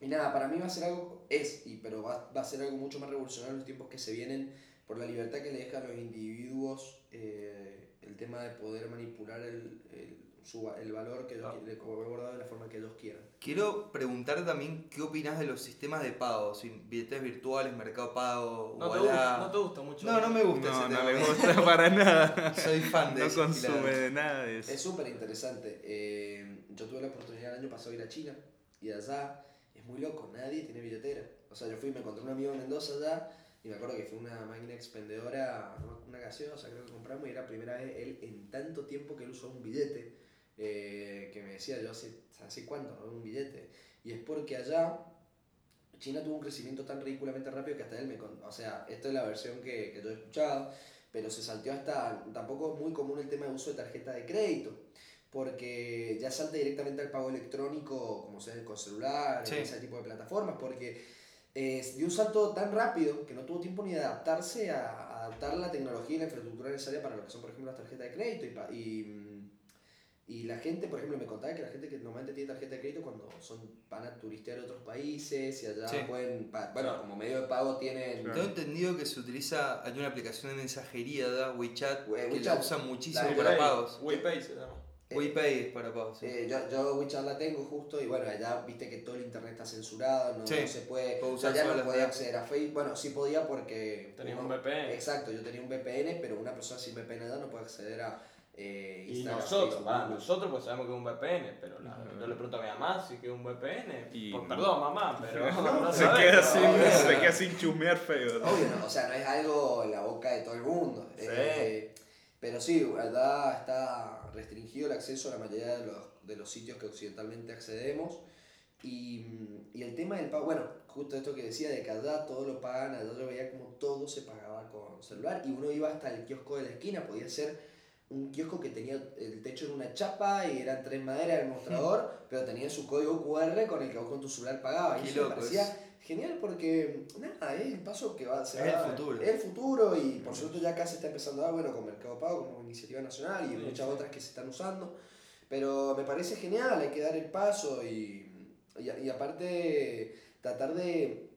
[SPEAKER 4] y nada, para mí va a ser algo, es, y, pero va, va a ser algo mucho más revolucionario en los tiempos que se vienen por la libertad que le deja a los individuos eh, el tema de poder manipular el, el, su el valor que ellos he abordado, de la forma que ellos quieran.
[SPEAKER 1] Quiero preguntar también qué opinas de los sistemas de pago, si billetes virtuales, mercado pago,
[SPEAKER 2] no, te gusta, no te gusta mucho.
[SPEAKER 1] No, no me gusta
[SPEAKER 3] No,
[SPEAKER 1] ese
[SPEAKER 3] no
[SPEAKER 1] tema.
[SPEAKER 3] le gusta para nada.
[SPEAKER 1] Soy fan de
[SPEAKER 3] No
[SPEAKER 1] ese
[SPEAKER 3] consume de nada de eso.
[SPEAKER 4] Es súper interesante. Eh, yo tuve la oportunidad el año pasado de ir a China y de allá es muy loco, nadie tiene billetera. O sea, yo fui y me encontré un amigo en Mendoza allá y me acuerdo que fue una máquina expendedora, una gaseosa creo que compramos y era la primera vez él en tanto tiempo que él usó un billete eh, que me decía yo hace, hace cuánto, ¿no? Un billete. Y es porque allá China tuvo un crecimiento tan ridículamente rápido que hasta él me o sea, esta es la versión que, que yo he escuchado, pero se salteó hasta, tampoco es muy común el tema de uso de tarjeta de crédito, porque ya salta directamente al pago electrónico, como sea con celular,
[SPEAKER 1] Sí.
[SPEAKER 4] ese tipo de plataformas, porque eh, dio un salto tan rápido que no tuvo tiempo ni de adaptarse a, a adaptar la tecnología y la infraestructura necesaria para lo que son, por ejemplo, las tarjetas de crédito y, pa- y, mm, y la gente, por ejemplo, me contaba que la gente que normalmente tiene tarjeta de crédito cuando son, van a turistear a otros países y allá
[SPEAKER 1] Sí.
[SPEAKER 4] pueden, bueno, como medio de pago tienen...
[SPEAKER 3] Claro.
[SPEAKER 1] Tengo entendido que se utiliza, hay una aplicación de mensajería, ¿da? WeChat,
[SPEAKER 4] We-
[SPEAKER 1] que
[SPEAKER 4] WeChat.
[SPEAKER 1] la usan muchísimo
[SPEAKER 4] La-
[SPEAKER 1] para pagos.
[SPEAKER 2] WePay se llama.
[SPEAKER 4] Eh,
[SPEAKER 1] WePay es para pagos. sí.
[SPEAKER 4] Eh, yo, yo WeChat la tengo justo y bueno, allá viste que todo el internet está censurado, no,
[SPEAKER 1] Sí.
[SPEAKER 4] no se puede, o sea, ya no podía acceder a Facebook, bueno, sí podía porque...
[SPEAKER 2] Tenías
[SPEAKER 4] uno-
[SPEAKER 2] un VPN.
[SPEAKER 4] Exacto, yo tenía un VPN, pero una persona sin VPN allá no puede acceder a eh,
[SPEAKER 2] Y
[SPEAKER 4] Instagram,
[SPEAKER 2] nosotros, va, nosotros pues sabemos que es un VPN, pero la- yo le pregunto a mi mamá si que es un VPN.
[SPEAKER 3] Y-
[SPEAKER 2] Por- perdón, mamá, pero no
[SPEAKER 3] se, queda sin,
[SPEAKER 4] obvio.
[SPEAKER 3] se queda sin chusmear feo.
[SPEAKER 4] Obvio, no, o sea, no es algo en la boca de todo el mundo.
[SPEAKER 2] Sí.
[SPEAKER 4] Eh, pero sí, allá está restringido el acceso a la mayoría de los, de los sitios que occidentalmente accedemos. Y, y el tema del pago, bueno, justo esto que decía de que allá todo lo pagan, allá yo veía como todo se pagaba con celular y uno iba hasta el kiosco de la esquina, podía ser un kiosco que tenía el techo en una chapa y eran tres maderas el mostrador, pero tenía su código QR con el que vos con tu celular pagabas.
[SPEAKER 1] Qué
[SPEAKER 4] Y eso me
[SPEAKER 1] loco
[SPEAKER 4] parecía
[SPEAKER 1] eso.
[SPEAKER 4] Genial porque, nada, es el paso que va, se
[SPEAKER 1] Es
[SPEAKER 4] va-
[SPEAKER 1] el futuro.
[SPEAKER 4] Es el futuro y por suerte ya acá se está empezando a dar, bueno, con Mercado Pago como iniciativa nacional y
[SPEAKER 2] Sí,
[SPEAKER 4] muchas
[SPEAKER 2] sí.
[SPEAKER 4] otras que se están usando. Pero me parece genial, hay que dar el paso y, y, y aparte tratar de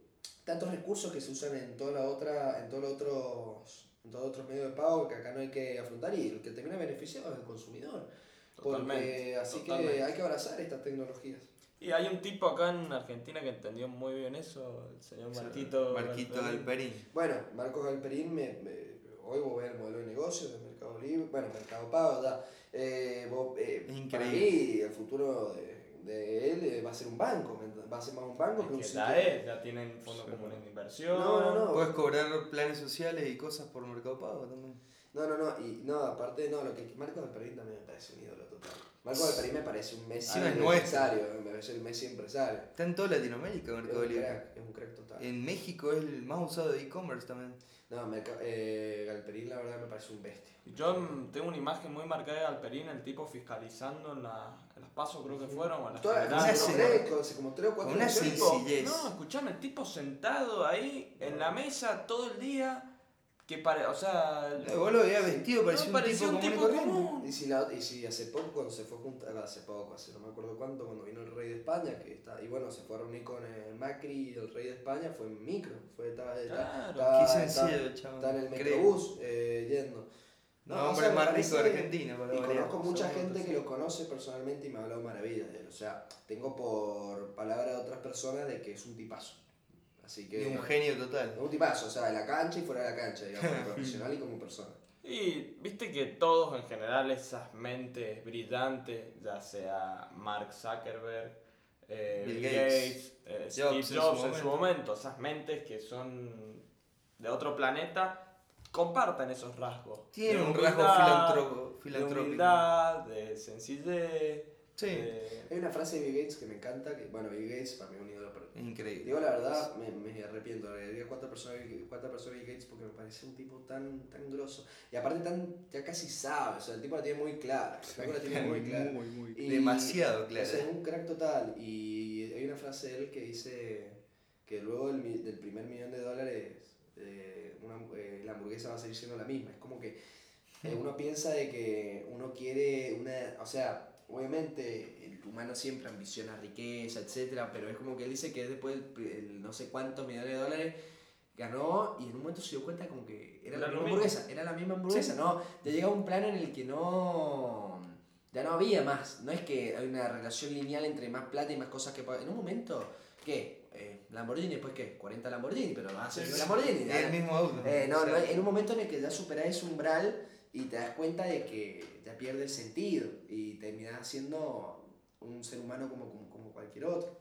[SPEAKER 4] tantos recursos que se usan en toda la otra, en todos los otros, en todos otros medios de pago que acá no hay que afrontar y el que termina beneficiado es el consumidor. Porque,
[SPEAKER 2] Totalmente,
[SPEAKER 4] así que hay que abrazar estas tecnologías.
[SPEAKER 2] Y hay un tipo acá en Argentina que entendió muy bien eso, el señor Marquito.
[SPEAKER 1] Marquito Galperín.
[SPEAKER 4] Bueno, Marcos Galperín, me, me- hoy vos ves el modelo de negocio de Mercado Libre, bueno, Mercado Pago, ya. Eh, vos, eh,
[SPEAKER 1] Es increíble.
[SPEAKER 4] mí, el futuro de, de él eh, va a ser un banco, ¿me ent- va a ser más un banco que un sitio.
[SPEAKER 2] ya es, ya tienen fondos
[SPEAKER 3] Sí.
[SPEAKER 2] comunes de inversión.
[SPEAKER 4] No, no, no.
[SPEAKER 1] Puedes cobrar planes sociales y cosas por Mercado Pago también.
[SPEAKER 4] No, no, no, y no, aparte, no, lo que Marcos Galperín también me parece un ídolo total. Marco Galperín me parece un Messi
[SPEAKER 1] es nuestro.
[SPEAKER 4] empresario, me parece el Messi empresario.
[SPEAKER 1] Está en toda Latinoamérica
[SPEAKER 4] Es
[SPEAKER 1] Mercado
[SPEAKER 4] un
[SPEAKER 1] Libre.
[SPEAKER 4] crack, es un crack total.
[SPEAKER 1] En México es el más usado de e-commerce también.
[SPEAKER 4] No, Merca- eh, Galperín la verdad me parece un bestia.
[SPEAKER 2] Yo tengo una imagen muy marcada de Galperín, el tipo fiscalizando en, la, en las pasos, creo que fueron, o en las
[SPEAKER 4] Toda,
[SPEAKER 2] generales.
[SPEAKER 1] Una
[SPEAKER 4] como, tres, como- como tres o cuatro
[SPEAKER 1] una sencillez.
[SPEAKER 2] no, escuchame, el tipo sentado ahí en la mesa todo el día, que pare, o sea,
[SPEAKER 1] Eh, Vos lo veías vestido, parecía
[SPEAKER 2] No,
[SPEAKER 1] un tipo
[SPEAKER 2] un
[SPEAKER 1] común y
[SPEAKER 2] tipo
[SPEAKER 1] corriente.
[SPEAKER 2] común.
[SPEAKER 4] Y si, la- y si hace poco, cuando se fue junto, ah, hace poco, hace no me acuerdo cuánto, cuando vino el rey de España, que está, y bueno, se fue a reunir con eh, Macri y el rey de España, fue en micro, fue, estaba, estaba-
[SPEAKER 2] Claro,
[SPEAKER 4] estaba-
[SPEAKER 1] Qué sencillo,
[SPEAKER 4] estaba-
[SPEAKER 1] chabón.
[SPEAKER 4] estaba en el metrobús eh, yendo.
[SPEAKER 1] No,
[SPEAKER 4] o
[SPEAKER 1] hombre
[SPEAKER 4] sea, me
[SPEAKER 1] más rico de Argentina, para
[SPEAKER 4] Y conozco mucha gente que lo conoce personalmente y me ha hablado maravillas de él. O sea, tengo por palabra de otras personas de que es un tipazo. Así que.
[SPEAKER 1] Y un genio total.
[SPEAKER 4] Un tipazo, o sea, de la cancha y fuera de la cancha, digamos, como profesional y como persona.
[SPEAKER 2] Y viste que todos en general, esas mentes brillantes, ya sea Mark Zuckerberg, eh,
[SPEAKER 1] Bill Gates,
[SPEAKER 2] Gates, eh,
[SPEAKER 1] Jobs
[SPEAKER 2] Steve
[SPEAKER 1] en su
[SPEAKER 2] Jobs en su
[SPEAKER 1] momento.
[SPEAKER 2] esas mentes que son de otro planeta, comparten esos rasgos.
[SPEAKER 1] Tiene
[SPEAKER 2] De
[SPEAKER 1] un rasgo filantropo-
[SPEAKER 2] De
[SPEAKER 1] filantrópico.
[SPEAKER 2] humildad, de sencillez.
[SPEAKER 1] Sí,
[SPEAKER 2] de-
[SPEAKER 4] Hay una frase de Bill Gates que me encanta, que, bueno, Bill Gates para mí es un ídolo,
[SPEAKER 1] es increíble.
[SPEAKER 4] Digo la verdad, me, me arrepiento. Le diría cuánta persona, cuánta persona Bill Gates porque me parece un tipo tan, tan grosso. Y aparte tan, ya casi sabe, o sea, el tipo la tiene muy clara. El tipo la tiene muy clara.
[SPEAKER 3] Muy, muy.
[SPEAKER 4] Y-
[SPEAKER 1] Demasiado
[SPEAKER 4] O sea, es un crack total. Y hay una frase de él que dice que luego del, primer millón de dólares eh, una, eh, la hamburguesa va a seguir siendo la misma. Es como que eh, uno piensa de que uno quiere una... O sea, obviamente el humano siempre ambiciona riqueza, etcétera, pero es como que él dice que después el no sé cuántos millones de dólares ganó y en un momento se dio cuenta como que era la misma hamburguesa, era la misma hamburguesa, ¿no? Ya llega un plano en el que no... Ya no había más, no es que hay una relación lineal entre más plata y más cosas que. En un momento, ¿qué? Eh, Lamborghini, después qué? 40 Lamborghini, pero ser
[SPEAKER 2] Sí, sí.
[SPEAKER 4] Lamborghini. Ya-
[SPEAKER 1] el mismo auto.
[SPEAKER 4] eh, no, no, en un momento en el que ya superás ese umbral y te das cuenta de que pierde el sentido y terminás siendo un ser humano como, como, como cualquier otro.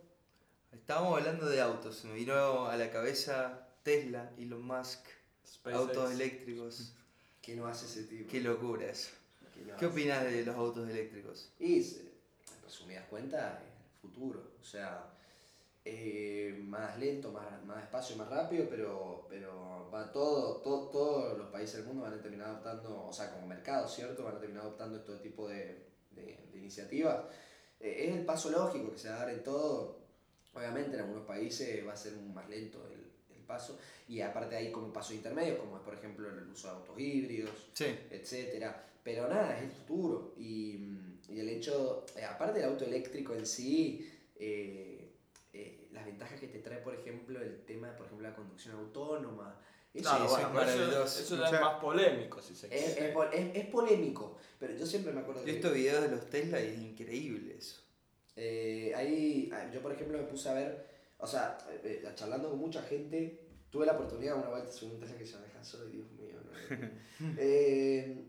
[SPEAKER 1] Estábamos hablando de autos. Se me vino a la cabeza Tesla, Elon Musk,
[SPEAKER 2] SpaceX.
[SPEAKER 1] autos eléctricos.
[SPEAKER 4] ¿Qué no hace ese tipo?
[SPEAKER 1] Qué locura eso.
[SPEAKER 4] ¿Qué no
[SPEAKER 1] ¿Qué
[SPEAKER 4] hace?
[SPEAKER 1] opinas de los autos eléctricos?
[SPEAKER 4] Y, en resumidas cuentas, el futuro. O sea, eh, más lento, más, más despacio, más rápido, pero, pero va todo, todo, todos los países del mundo van a terminar adoptando, o sea, como mercado, ¿cierto? Van a terminar adoptando este tipo de, de, de iniciativas. Eh, es el paso lógico que se va a dar en todo. Obviamente en algunos países va a ser más lento el, el paso y aparte hay como pasos intermedios, como es por ejemplo el uso de autos híbridos,
[SPEAKER 1] Sí.
[SPEAKER 4] etcétera. Pero nada, es el futuro. Y, y el hecho, eh, aparte del auto eléctrico en sí, eh, las ventajas que te trae, por ejemplo, el tema, por ejemplo, la conducción autónoma. Eso
[SPEAKER 2] bueno, eso,
[SPEAKER 1] maravilloso.
[SPEAKER 2] eso es más polémico, si se
[SPEAKER 4] es,
[SPEAKER 2] quiere.
[SPEAKER 4] es, pol- es- es polémico, pero yo siempre me acuerdo
[SPEAKER 1] Yo visto videos de los Tesla y es increíble eso.
[SPEAKER 4] eh, ahí, ah, yo por ejemplo me puse a ver, o sea, eh, eh, charlando con mucha gente, tuve la oportunidad una vuelta de subir un Tesla que se maneja solo y Dios mío, no, Eh,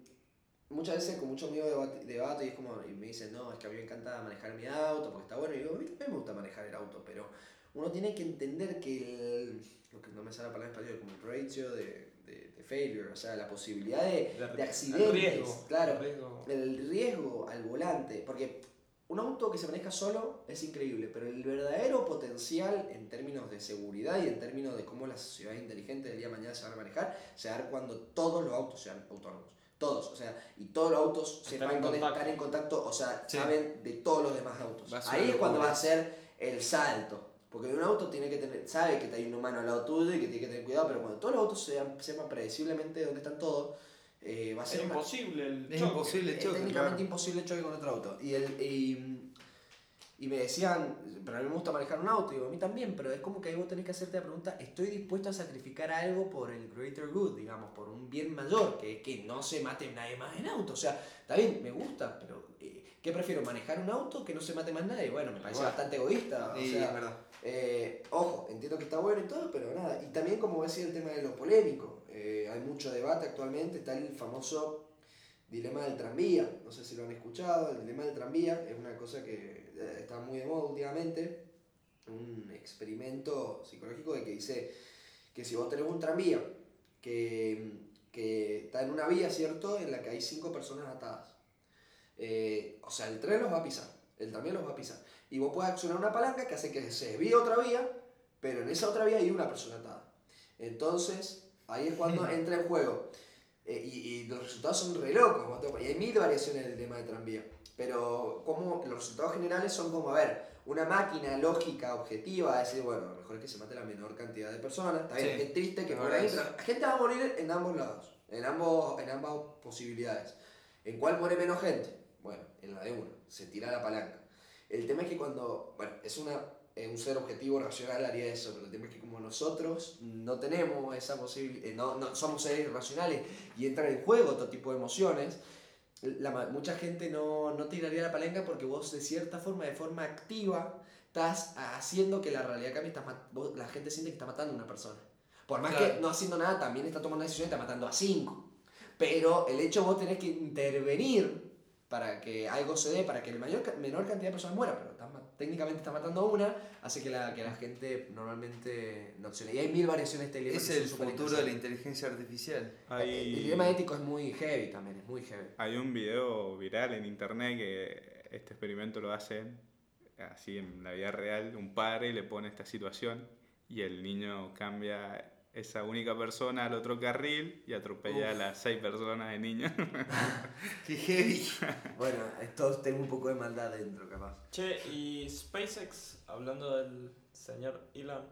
[SPEAKER 4] muchas veces con muchos amigos debate, debato y es como, y me dicen, no, es que a mí me encanta manejar mi auto porque está bueno. Y digo, a mí también me gusta manejar el auto, pero uno tiene que entender que el, lo que no me sale la palabra en español, como el ratio de, de, de failure, o sea, la posibilidad de,
[SPEAKER 2] De-
[SPEAKER 4] de
[SPEAKER 2] el
[SPEAKER 4] accidentes,
[SPEAKER 2] riesgo,
[SPEAKER 4] claro,
[SPEAKER 2] el riesgo.
[SPEAKER 4] el riesgo al volante, porque un auto que se maneja solo es increíble, pero el verdadero potencial en términos de seguridad y en términos de cómo las ciudades inteligentes del día de mañana se van a manejar, se va a dar cuando todos los autos sean autónomos. Todos, o sea, y todos los autos sepan dónde están en contacto, o sea,
[SPEAKER 1] Sí.
[SPEAKER 4] saben de todos los demás autos. Ahí es cuando va a ser el salto. Porque un auto tiene que tener, sabe que hay un humano al lado tuyo y que tiene que tener cuidado, pero cuando todos los autos sean, sepan predeciblemente dónde están todos, eh, va a
[SPEAKER 2] Es
[SPEAKER 4] ser una-
[SPEAKER 2] imposible el
[SPEAKER 1] Es
[SPEAKER 2] choque.
[SPEAKER 1] imposible el
[SPEAKER 4] es técnicamente
[SPEAKER 1] claro.
[SPEAKER 4] imposible el choque con otro auto. Y, el, y, y me decían, pero a mí me gusta manejar un auto, y digo, a mí también, pero es como que ahí vos tenés que hacerte la pregunta, ¿estoy dispuesto a sacrificar algo por el greater good, digamos, por un bien mayor, que es que no se mate nadie más en auto? O sea, está bien, me gusta, pero eh, ¿qué prefiero, manejar un auto que no se mate más nadie? Bueno, me parece
[SPEAKER 1] Bueno.
[SPEAKER 4] bastante egoísta. O
[SPEAKER 1] Sí,
[SPEAKER 4] sea,
[SPEAKER 1] es verdad.
[SPEAKER 4] eh, ojo, entiendo que está bueno y todo, pero nada. Y también, como decía, el tema de lo polémico. Eh, hay mucho debate actualmente, está el famoso dilema del tranvía. No sé si lo han escuchado. El dilema del tranvía es una cosa que eh, está muy de moda últimamente. Un experimento psicológico de que dice que si vos tenés un tranvía que, que está en una vía, ¿cierto? En la que hay cinco personas atadas. Eh, o sea, el tren los va a pisar, él también los va a pisar. Y vos puedes accionar una palanca que hace que se desvíe otra vía, pero en esa otra vía hay una persona atada. Entonces, ahí es cuando entra en juego. Eh, y, y los resultados son re locos. Y hay mil variaciones del tema de tranvía. Pero como los resultados generales son como, a ver, una máquina lógica, objetiva, decir, bueno, mejor es que se mate la menor cantidad de personas. Está bien,
[SPEAKER 1] Sí,
[SPEAKER 4] es triste que por ahí la gente va a morir en ambos lados, en, ambos, en ambas posibilidades. ¿En cuál muere menos gente? Bueno, en la de uno, se tira la palanca. El tema es que cuando, bueno, es una, un ser objetivo racional haría eso, pero el tema es que como nosotros no tenemos esa posibilidad, no, no somos seres irracionales y entran en juego otro tipo de emociones, la mucha gente no, no tiraría la palanca porque vos de cierta forma, de forma activa, estás haciendo que la realidad cambie, estás vos- la gente siente que está matando a una persona. Por más
[SPEAKER 1] Claro.
[SPEAKER 4] que no haciendo nada, también está tomando una decisión y está matando a cinco. Pero el hecho vos tenés que intervenir para que algo se dé, para que la mayor, menor cantidad de personas muera, pero estás ma- técnicamente está matando a una, hace que la, que la gente normalmente no accione. Y hay mil variaciones de este
[SPEAKER 1] Es el futuro de la inteligencia artificial.
[SPEAKER 4] El, el dilema ético es muy heavy también, es muy heavy.
[SPEAKER 3] Hay un video viral en internet que este experimento lo hacen así en la vida real. Un padre le pone esta situación y el niño cambia esa única persona al otro carril y atropella a las seis personas de niño.
[SPEAKER 1] ¡Qué heavy!
[SPEAKER 4] Bueno, todos tenemos un poco de maldad dentro, capaz.
[SPEAKER 2] Che, y SpaceX, hablando del señor Elon,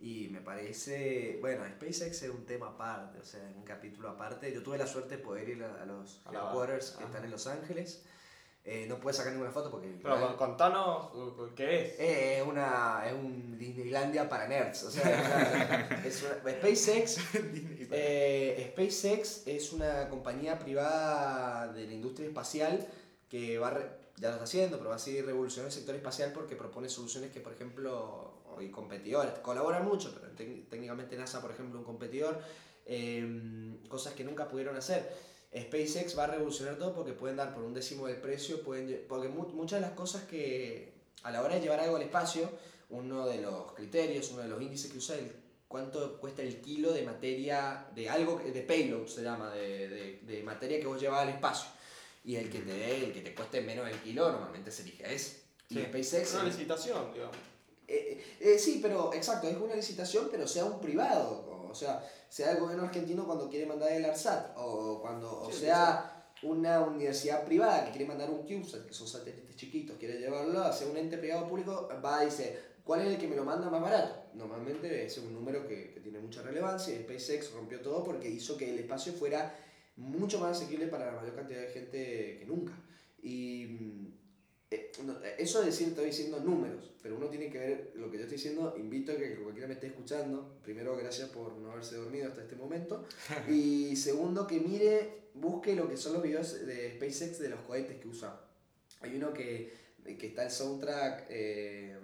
[SPEAKER 4] Y me parece, bueno, SpaceX es un tema aparte, o sea, un capítulo aparte. Yo tuve la suerte de poder ir a, los headquarters que
[SPEAKER 2] ajá.
[SPEAKER 4] están en Los Ángeles. Eh, no puedes sacar ninguna foto porque...
[SPEAKER 2] pero con- contanos uh, qué es.
[SPEAKER 4] Eh, es una es un Disneylandia para nerds, o sea, es una- SpaceX Eh, SpaceX es una compañía privada de la industria espacial que va ya lo está haciendo, pero va a seguir revolucionando el sector espacial porque propone soluciones que, por ejemplo, hoy competidores colaboran mucho, pero técnicamente NASA, por ejemplo, un competidor, eh, cosas que nunca pudieron hacer. SpaceX va a revolucionar todo porque pueden dar por un décimo del precio, pueden, porque mu- muchas de las cosas que a la hora de llevar algo al espacio, uno de los criterios, uno de los índices que usa es cuánto cuesta el kilo de materia, de algo, de payload se llama, de, de, de materia que vos llevas al espacio. Y el que te dé, el que te cueste menos del kilo, normalmente se elige ese. Y
[SPEAKER 1] Sí.
[SPEAKER 2] Es
[SPEAKER 4] SpaceX...
[SPEAKER 2] una licitación, digamos.
[SPEAKER 4] Eh, eh, sí, pero exacto, es una licitación, pero sea un privado. O sea, sea el gobierno argentino cuando quiere mandar el ARSAT, o cuando o
[SPEAKER 2] Sí,
[SPEAKER 4] sea una universidad privada que quiere mandar un CubeSat, que son satélites chiquitos, quiere llevarlo hacia un ente privado público, va y dice, ¿cuál es el que me lo manda más barato? Normalmente es un número que, que tiene mucha relevancia y SpaceX rompió todo porque hizo que el espacio fuera mucho más asequible para la mayor cantidad de gente que nunca. Y mm, eh, no, eh, eso de decir, estoy diciendo números, pero uno tiene que ver lo que yo estoy diciendo. Invito a que cualquiera me esté escuchando. Primero, gracias por no haberse dormido hasta este momento. Y segundo, que mire, busque lo que son los videos de SpaceX de los cohetes que usa. Hay uno que, que está el soundtrack eh,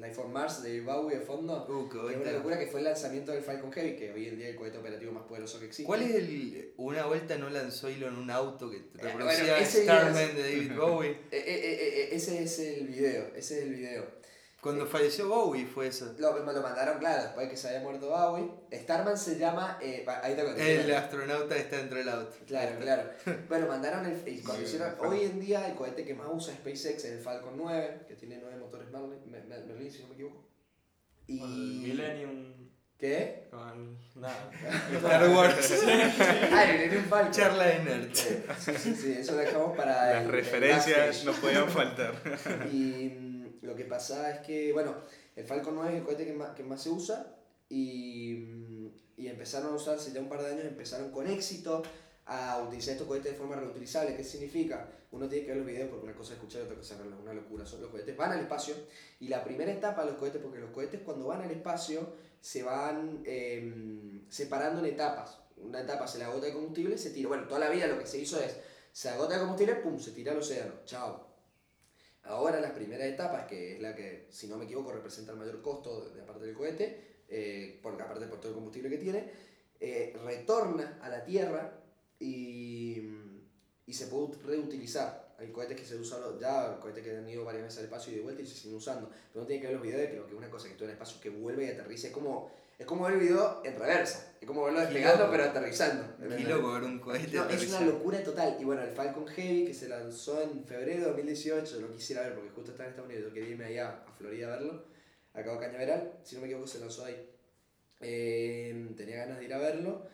[SPEAKER 4] Life on Mars de Bowie de fondo.
[SPEAKER 1] Uh,
[SPEAKER 4] que es una locura que fue el lanzamiento del Falcon Heavy, que hoy en día es el cohete operativo más poderoso que existe.
[SPEAKER 1] ¿Cuál es el. Una vuelta no lanzó Elon un auto que
[SPEAKER 4] Eh,
[SPEAKER 1] reproducía
[SPEAKER 4] bueno, ese
[SPEAKER 1] Starman de David Bowie?
[SPEAKER 4] Eh, eh, eh, eh, ese es el video, ese es el video.
[SPEAKER 1] Cuando falleció Bowie fue eso.
[SPEAKER 4] Lo, me lo mandaron, claro, después de que se haya muerto Bowie. Starman se llama. eh, ahí te conté.
[SPEAKER 1] El astronauta está dentro del auto.
[SPEAKER 4] Claro, claro. Bueno, mandaron el.
[SPEAKER 3] Sí,
[SPEAKER 4] hicieron-
[SPEAKER 3] el
[SPEAKER 4] hoy en día el cohete que más usa SpaceX es el Falcon 9, que tiene 9 motores Merlin, Mer- Mer- Merlin, si no me equivoco. Y.
[SPEAKER 2] Con el Millennium.
[SPEAKER 4] ¿Qué?
[SPEAKER 2] Con. Nada.
[SPEAKER 1] Star Wars.
[SPEAKER 4] Ah, el Millennium Falcon.
[SPEAKER 1] Charla de nerd.
[SPEAKER 4] Sí, sí, sí, eso lo dejamos para.
[SPEAKER 3] Las
[SPEAKER 4] el- el
[SPEAKER 3] referencias
[SPEAKER 4] backstage.
[SPEAKER 3] no podían faltar.
[SPEAKER 4] Y lo que pasa es que, bueno, el Falcon 9 es el cohete que más, que más se usa y, y empezaron a usarse ya un par de años, empezaron con éxito a utilizar estos cohetes de forma reutilizable. ¿Qué significa? Uno tiene que ver los videos porque una cosa es escuchar y otra cosa es una locura. Son los cohetes van al espacio y la primera etapa de los cohetes, porque los cohetes cuando van al espacio se van em, separando en etapas. Una etapa se le agota el combustible, se tira. Bueno, toda la vida lo que se hizo es, se agota el combustible, pum, se tira al océano. Chao. Ahora las primeras etapas, que es la que, si no me equivoco, representa el mayor costo de, aparte del cohete, eh, porque aparte por todo el combustible que tiene, eh, retorna a la Tierra y, y se puede ut- reutilizar. hay cohetes que se usan ya, cohetes que han ido varias veces al espacio y de vuelta y se siguen usando. Pero no tiene que ver los videos de que una cosa que estuvo en el espacio que vuelve y aterriza. Es como, es como ver el video en reversa. Es como verlo despegando pero aterrizando.
[SPEAKER 1] Qué loco ver un cohete
[SPEAKER 4] No, es una locura total. Y bueno, el Falcon Heavy que se lanzó en febrero de 2018, lo quisiera ver porque justo estaba en Estados Unidos, yo quería irme allá a Florida a verlo, a Cabo Cañaveral, si no me equivoco se lanzó ahí. Eh, tenía ganas de ir a verlo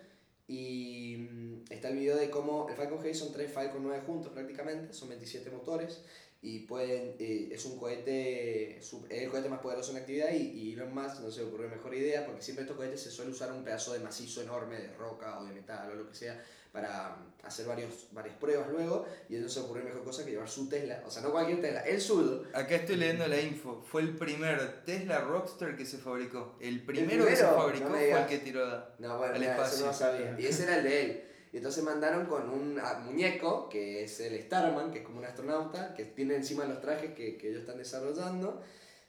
[SPEAKER 4] y mm, está el video de cómo el Falcon Heavy son tres Falcon 9 juntos prácticamente, son 27 motores y pueden, eh, es un cohete, es el cohete más poderoso en actividad y, y Elon Musk no se le ocurrió mejor idea porque siempre estos cohetes se suele usar un pedazo de macizo enorme de roca o de metal o lo que sea para mm, hacer varios, varias pruebas luego y entonces se le ocurrió mejor cosa que llevar su Tesla, o sea no cualquier Tesla, el suyo.
[SPEAKER 1] Acá estoy leyendo la info. Fue el primer Tesla Roadster que se fabricó. El primero,
[SPEAKER 4] primero?
[SPEAKER 1] que se
[SPEAKER 4] No
[SPEAKER 1] fabricó
[SPEAKER 4] me
[SPEAKER 1] fue el que tiró.
[SPEAKER 4] No, bueno,
[SPEAKER 1] Al
[SPEAKER 4] eso
[SPEAKER 1] espacio.
[SPEAKER 4] no sabía. Y ese era el de él. Y entonces mandaron con un ah, muñeco, que es el Starman, que es como un astronauta, que tiene encima los trajes que, que ellos están desarrollando.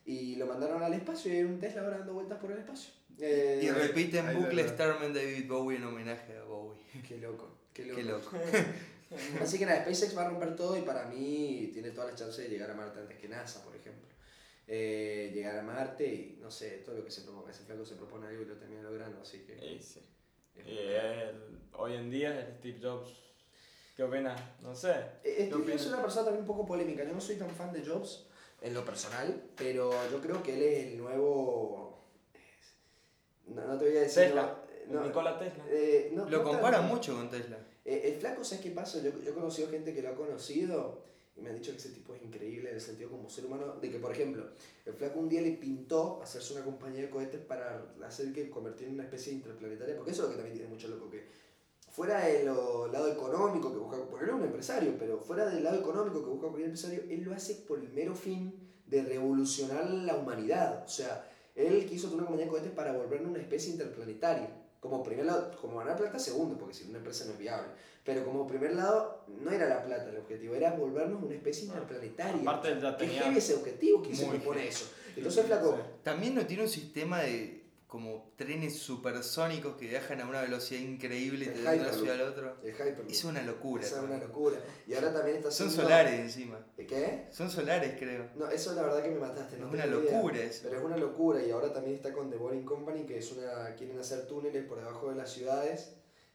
[SPEAKER 4] Y lo mandaron al espacio y hay un Tesla ahora dando vueltas por el espacio. Eh,
[SPEAKER 1] Y repite en
[SPEAKER 3] ahí
[SPEAKER 1] bucle Starman David Bowie en homenaje a Bowie.
[SPEAKER 4] Qué loco, qué loco.
[SPEAKER 1] Qué loco.
[SPEAKER 4] Así que nada, SpaceX va a romper todo y para mí tiene todas las chances de llegar a Marte antes que NASA, por ejemplo. Eh, llegar a Marte y no sé, todo lo que se proponga. Ese flaco se propone algo y lo termina logrando, así que.
[SPEAKER 2] Sí.
[SPEAKER 4] Es
[SPEAKER 2] Y
[SPEAKER 4] un-
[SPEAKER 2] el- hoy en día el Steve Jobs. ¿Qué opinas? No sé.
[SPEAKER 4] Eh, Steve
[SPEAKER 2] ¿Qué
[SPEAKER 4] Jobs es una persona también un poco polémica. Yo no soy tan fan de Jobs en lo personal, pero yo creo que él es el nuevo. No, no te voy a decir.
[SPEAKER 2] Tesla.
[SPEAKER 4] No,
[SPEAKER 2] Nikola Tesla.
[SPEAKER 4] eh, no-
[SPEAKER 1] Lo compara mucho con Tesla.
[SPEAKER 4] Eh, el flaco, ¿sabes qué pasa? Yo, yo he conocido gente que lo ha conocido me han dicho que ese tipo es increíble en el sentido como ser humano, de que, por ejemplo, el flaco un día le pintó hacerse una compañía de cohetes para hacer que convertir en una especie interplanetaria, porque eso es lo que también tiene mucho loco, que fuera del lado económico que busca, porque él es un empresario, pero fuera del lado económico que busca cualquier empresario, él lo hace por el mero fin de revolucionar la humanidad. O sea, él quiso tener una compañía de cohetes para volvernos una especie interplanetaria. Como primer lado, como ganar plata, segundo, porque si una empresa no es viable. Pero como primer lado, no era la plata el objetivo, era volvernos una especie interplanetaria.
[SPEAKER 2] Aparte él ya
[SPEAKER 4] Qué
[SPEAKER 2] tenía.
[SPEAKER 4] heavy ese objetivo que se
[SPEAKER 1] Muy
[SPEAKER 4] propone
[SPEAKER 1] heavy.
[SPEAKER 4] eso. Entonces, flaco.
[SPEAKER 1] También no tiene un sistema de como trenes supersónicos que viajan a una velocidad increíble y
[SPEAKER 4] El
[SPEAKER 1] te dan de una
[SPEAKER 4] Hyperloop.
[SPEAKER 1] ciudad a la otra.
[SPEAKER 4] el Hyperloop.
[SPEAKER 1] Es una locura.
[SPEAKER 4] Es una locura. Y ahora también está
[SPEAKER 1] Son
[SPEAKER 4] haciendo-
[SPEAKER 1] solares encima.
[SPEAKER 4] ¿Qué?
[SPEAKER 1] Son solares, creo.
[SPEAKER 4] No, eso la verdad que me mataste.
[SPEAKER 1] Es
[SPEAKER 4] no
[SPEAKER 1] una
[SPEAKER 4] tengo idea.
[SPEAKER 1] locura eso.
[SPEAKER 4] Pero es una locura y ahora también está con The Boring Company, que es una quieren hacer túneles por debajo de las ciudades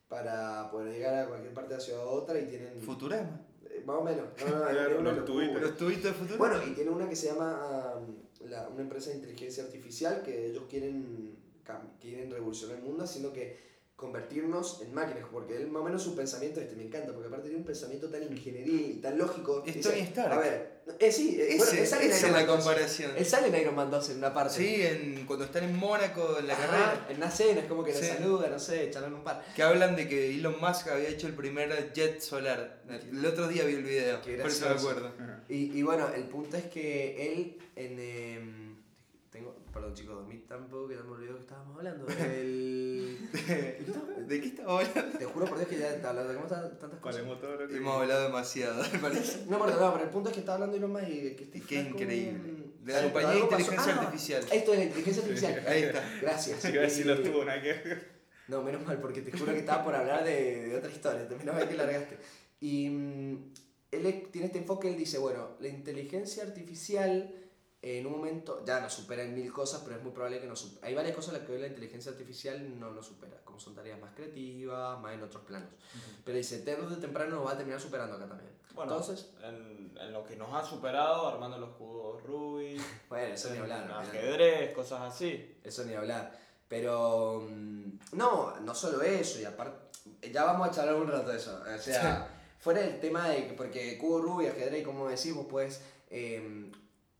[SPEAKER 4] para poder llegar a cualquier parte de la ciudad a otra y tienen...
[SPEAKER 1] Futurama.
[SPEAKER 4] eh, más o menos. No, no, no,
[SPEAKER 3] Claro,
[SPEAKER 4] es una
[SPEAKER 3] los tubitos.
[SPEAKER 1] Los tubitos de Futurama.
[SPEAKER 4] Bueno, y tiene una que se llama um, la- una empresa de inteligencia artificial que ellos quieren, quieren revolucionar el mundo haciendo que convertirnos en máquinas, porque él más o menos su pensamiento este me encanta, porque aparte tiene un pensamiento tan ingenieril y tan lógico.
[SPEAKER 1] Es
[SPEAKER 4] Dice,
[SPEAKER 1] Tony Stark.
[SPEAKER 4] A ver, eh, sí, eh, bueno,
[SPEAKER 1] Ese,
[SPEAKER 4] él sale en
[SPEAKER 1] esa es
[SPEAKER 4] Iron
[SPEAKER 1] la
[SPEAKER 4] Man 2.
[SPEAKER 1] comparación.
[SPEAKER 4] Él sale en Iron Man 2 en una parte.
[SPEAKER 1] Sí, en, cuando están en Mónaco en la
[SPEAKER 4] Ajá,
[SPEAKER 1] carrera.
[SPEAKER 4] En una cena, es como que le
[SPEAKER 1] Sí.
[SPEAKER 4] saluda, no sé, charlan un par.
[SPEAKER 1] Que hablan de que Elon Musk había hecho el primer jet solar. El otro día vi el video, por eso me acuerdo.
[SPEAKER 4] Y, y bueno, el punto es que él en... em, tengo, perdón chicos, dormí tan poco que ya me olvidó que estábamos hablando. El...
[SPEAKER 1] ¿De qué estaba hablando?
[SPEAKER 4] Te juro por Dios que ya hablando de tantas
[SPEAKER 3] Con
[SPEAKER 4] cosas.
[SPEAKER 3] el motor.
[SPEAKER 1] Hemos hablado demasiado, me parece.
[SPEAKER 4] No, pero, no, pero el punto es que está hablando Elon Musk y que este
[SPEAKER 1] Y qué increíble.
[SPEAKER 4] mm,
[SPEAKER 1] De la
[SPEAKER 4] sí,
[SPEAKER 1] compañía de
[SPEAKER 4] pasó-
[SPEAKER 1] inteligencia
[SPEAKER 4] Ah,
[SPEAKER 1] artificial.
[SPEAKER 4] Esto es la inteligencia artificial.
[SPEAKER 1] Ahí está.
[SPEAKER 4] Gracias.
[SPEAKER 3] Iba a decir no nada que ver.
[SPEAKER 4] No, menos mal, porque te juro que estaba por hablar de, de otra historia, menos mal que largaste. Y mm, él tiene este enfoque, él dice, bueno, la inteligencia artificial en un momento ya nos supera en mil cosas, pero es muy probable que nos. Hay varias cosas en las que hoy la inteligencia artificial no nos supera, como son tareas más creativas, más en otros planos. Pero dice, tarde o temprano nos va a terminar superando acá también.
[SPEAKER 2] Bueno,
[SPEAKER 4] Entonces,
[SPEAKER 2] en, en lo que nos ha superado, armando los cubos Rubik,
[SPEAKER 4] bueno, eso ni hablar.
[SPEAKER 2] ajedrez, cosas así.
[SPEAKER 4] Eso ni hablar. Pero mm, no, no solo eso, y aparte, ya vamos a charlar un rato de eso. O sea, fuera del tema de que, porque cubo Rubik, ajedrez, como decís, vos puedes eh,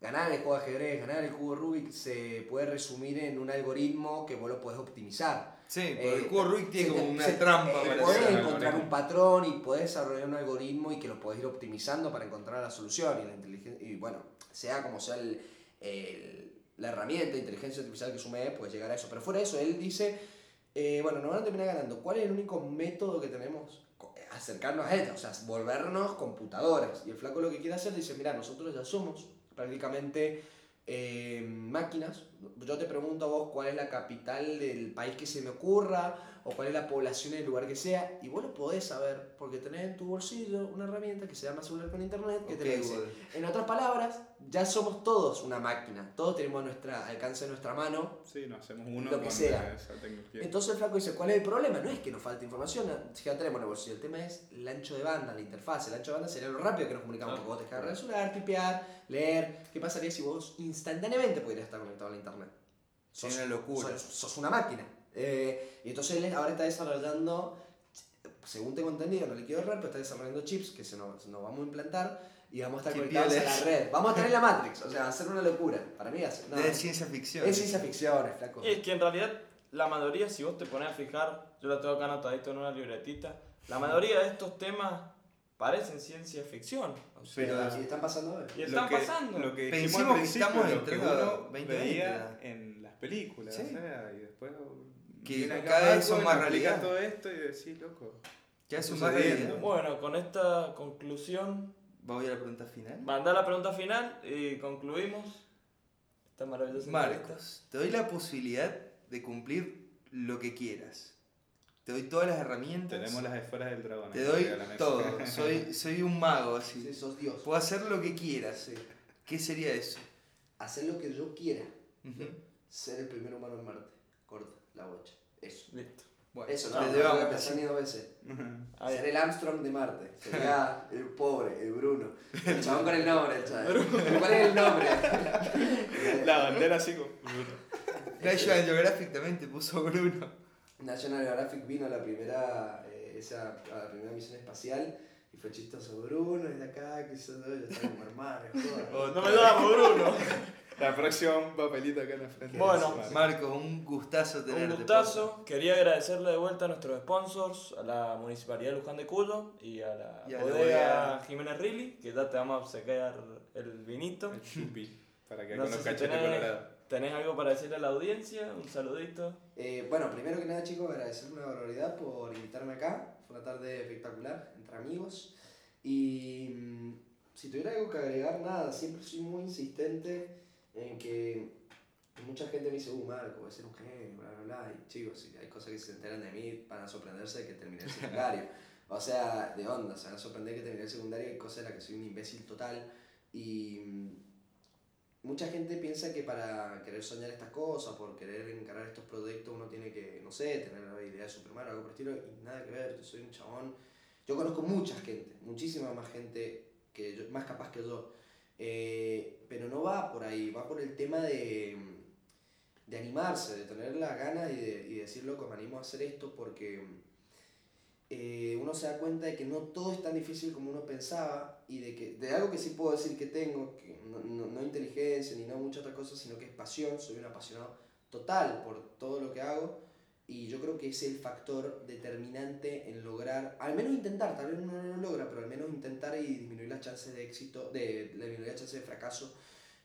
[SPEAKER 4] ganar el juego de ajedrez, ganar el cubo Rubik, se puede resumir en un algoritmo que vos lo podés optimizar.
[SPEAKER 1] Sí, porque
[SPEAKER 4] Eh,
[SPEAKER 1] el cubo Rubik tiene como una
[SPEAKER 4] se-
[SPEAKER 1] trampa
[SPEAKER 4] eh,
[SPEAKER 1] para
[SPEAKER 4] podés
[SPEAKER 1] hacer.
[SPEAKER 4] encontrar un patrón y podés desarrollar un algoritmo y que lo podés ir optimizando para encontrar la solución y la inteligencia y bueno sea como sea el- el- la herramienta de inteligencia artificial que sume puede llegar a eso pero fuera de eso él dice eh, bueno nos van a terminar ganando ¿cuál es el único método que tenemos acercarnos a esto o sea volvernos computadoras y el flaco lo que quiere hacer dice mira nosotros ya somos prácticamente eh, máquinas. Yo te pregunto a vos cuál es la capital del país que se me ocurra o cuál es la población del lugar que sea y vos lo podés saber porque tenés en tu bolsillo una herramienta que se llama celular con internet que te lo dice.
[SPEAKER 1] Google.
[SPEAKER 4] En otras palabras, ya somos todos una máquina, todos tenemos nuestra alcance de nuestra mano
[SPEAKER 3] Sí, nos hacemos uno
[SPEAKER 4] Lo que sea.
[SPEAKER 3] esa tecnología.
[SPEAKER 4] entonces el flaco dice, ¿cuál es el problema? No es que nos falte información, ya tenemos en el bolsillo. El tema es el ancho de banda, la interfaz. El ancho de banda sería lo rápido que nos comunicamos.
[SPEAKER 2] Claro.
[SPEAKER 4] Porque vos te cargas el celular, tipear, leer. ¿Qué pasaría si vos instantáneamente pudieras estar conectado a la internet?
[SPEAKER 1] Sí, una locura.
[SPEAKER 4] Sos, sos una máquina. Eh, y entonces él ahora está desarrollando, según tengo entendido, no le quiero errar, pero está desarrollando chips que se nos, nos vamos a implantar y vamos a estar conectados a la
[SPEAKER 1] es.
[SPEAKER 4] red. Vamos a tener la Matrix, o sea, va a ser una locura. Para mí, es, no,
[SPEAKER 1] de ciencia ficción.
[SPEAKER 4] es ciencia ficción, es flaco.
[SPEAKER 2] Y es que en realidad la mayoría, si vos te pones a fijar, yo lo tengo acá anotadito en una libretita, la mayoría de estos temas parecen ciencia ficción. o sea,
[SPEAKER 1] Pero-
[SPEAKER 4] y están pasando ahora.
[SPEAKER 2] y están
[SPEAKER 3] lo que,
[SPEAKER 2] pasando.
[SPEAKER 3] Lo que al
[SPEAKER 1] que estamos a
[SPEAKER 3] uno
[SPEAKER 1] 2020,
[SPEAKER 3] veía
[SPEAKER 1] ya.
[SPEAKER 3] en las películas,
[SPEAKER 1] Sí.
[SPEAKER 3] o sea, y después
[SPEAKER 1] Que cada vez son más realidad.
[SPEAKER 3] todo esto y decís, loco.
[SPEAKER 1] Ya es
[SPEAKER 3] Está
[SPEAKER 1] más realidad.
[SPEAKER 2] Bueno, con esta conclusión,
[SPEAKER 1] Voy a la pregunta final.
[SPEAKER 2] mandá la pregunta final y concluimos esta maravillosa entrevista.
[SPEAKER 1] Marcos, te doy la posibilidad de cumplir lo que quieras. Te doy todas las herramientas.
[SPEAKER 3] Tenemos las esferas del dragón.
[SPEAKER 1] Te doy todo. Soy, soy un mago así.
[SPEAKER 4] Sí, sos Dios.
[SPEAKER 1] Puedo hacer lo que quieras.
[SPEAKER 4] Sí.
[SPEAKER 1] ¿Qué sería eso?
[SPEAKER 4] Hacer lo que yo quiera.
[SPEAKER 1] Ujú.
[SPEAKER 4] Ser el primer humano en Marte. Corta, la bocha. Eso.
[SPEAKER 2] Listo.
[SPEAKER 1] Bueno,
[SPEAKER 4] Eso,
[SPEAKER 1] te
[SPEAKER 4] no, no pensar ni dos veces. Ser el Armstrong de Marte. Sería el pobre, el Bruno. El chabón con el nombre, el chabón. ¿Cuál es el nombre?
[SPEAKER 3] La bandera así como.
[SPEAKER 1] National Geographic también te puso Bruno.
[SPEAKER 4] National Geographic vino a la primera, eh, esa, a la primera misión espacial y fue chistoso. Bruno es de acá, que sé yo, estaba como hermano, joder.
[SPEAKER 2] No me llamo Bruno.
[SPEAKER 3] La próxima papelita acá en la frente.
[SPEAKER 2] Bueno,
[SPEAKER 3] Sí,
[SPEAKER 1] Marcos, un gustazo tenerte.
[SPEAKER 2] Un gustazo. Quería agradecerle de vuelta a nuestros sponsors, a la Municipalidad de Luján de Cuyo y a la
[SPEAKER 1] Y a
[SPEAKER 2] bodega. Jiménez Rilly, que ya te vamos a obsequiar el vinito.
[SPEAKER 3] El chupi. Para que
[SPEAKER 2] No
[SPEAKER 3] con
[SPEAKER 2] sé
[SPEAKER 3] los
[SPEAKER 2] si
[SPEAKER 3] cachetes
[SPEAKER 2] tenés,
[SPEAKER 3] colorados.
[SPEAKER 2] Tenés algo para decirle a la audiencia, un saludito.
[SPEAKER 4] Eh, bueno, primero que nada, chicos, agradecerle una barbaridad por invitarme acá. Fue una tarde espectacular, entre amigos. Y mm, si tuviera algo que agregar, nada, siempre soy muy insistente en que mucha gente me dice, uh, Marco, voy a ser un genio, bla, bla, bla. Y chicos, si hay cosas que se enteran de mí, van a sorprenderse de que terminé el secundario. o sea, de onda, se van a sorprender que terminé el secundario, hay cosas en las que soy un imbécil total. Y mm, mucha gente piensa que para querer soñar estas cosas, por querer encarar estos proyectos, uno tiene que, no sé, tener la idea de Superman o algo por el estilo, y nada que ver, yo soy un chabón. Yo conozco mucha gente, muchísima más gente, que yo, más capaz que yo, eh, pero no va por ahí, va por el tema de, de animarse, de tener las ganas y, de, y decir, me animo a hacer esto porque eh, uno se da cuenta de que no todo es tan difícil como uno pensaba y de que de algo que sí puedo decir que tengo, que no, no, no inteligencia ni no muchas otras cosas, sino que es pasión, soy un apasionado total por todo lo que hago y yo creo que es el factor determinante en lograr, al menos intentar, tal vez uno no lo logra, pero al menos intentar y disminuir las chances de éxito, de, de disminuir las chances de fracaso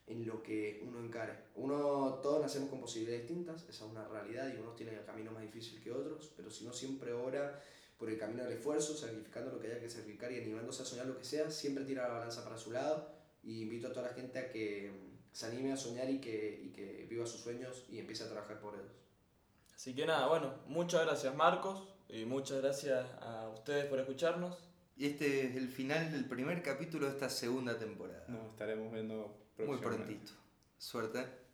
[SPEAKER 4] en lo que uno encare. Uno, todos nacemos con posibilidades distintas, esa es una realidad y unos tienen el camino más difícil que otros, pero si uno siempre ora por el camino del esfuerzo, sacrificando lo que haya que sacrificar y animándose a soñar lo que sea, siempre tira la balanza para su lado y invito a toda la gente a que mm, se anime a soñar y que, y que viva sus sueños y empiece a trabajar por ellos.
[SPEAKER 2] Así que nada, bueno, muchas gracias Marcos y muchas gracias a ustedes por escucharnos.
[SPEAKER 1] Y este es el final del primer capítulo de esta segunda temporada.
[SPEAKER 3] Nos estaremos viendo
[SPEAKER 1] Muy
[SPEAKER 3] próximamente.
[SPEAKER 1] prontito. Suerte.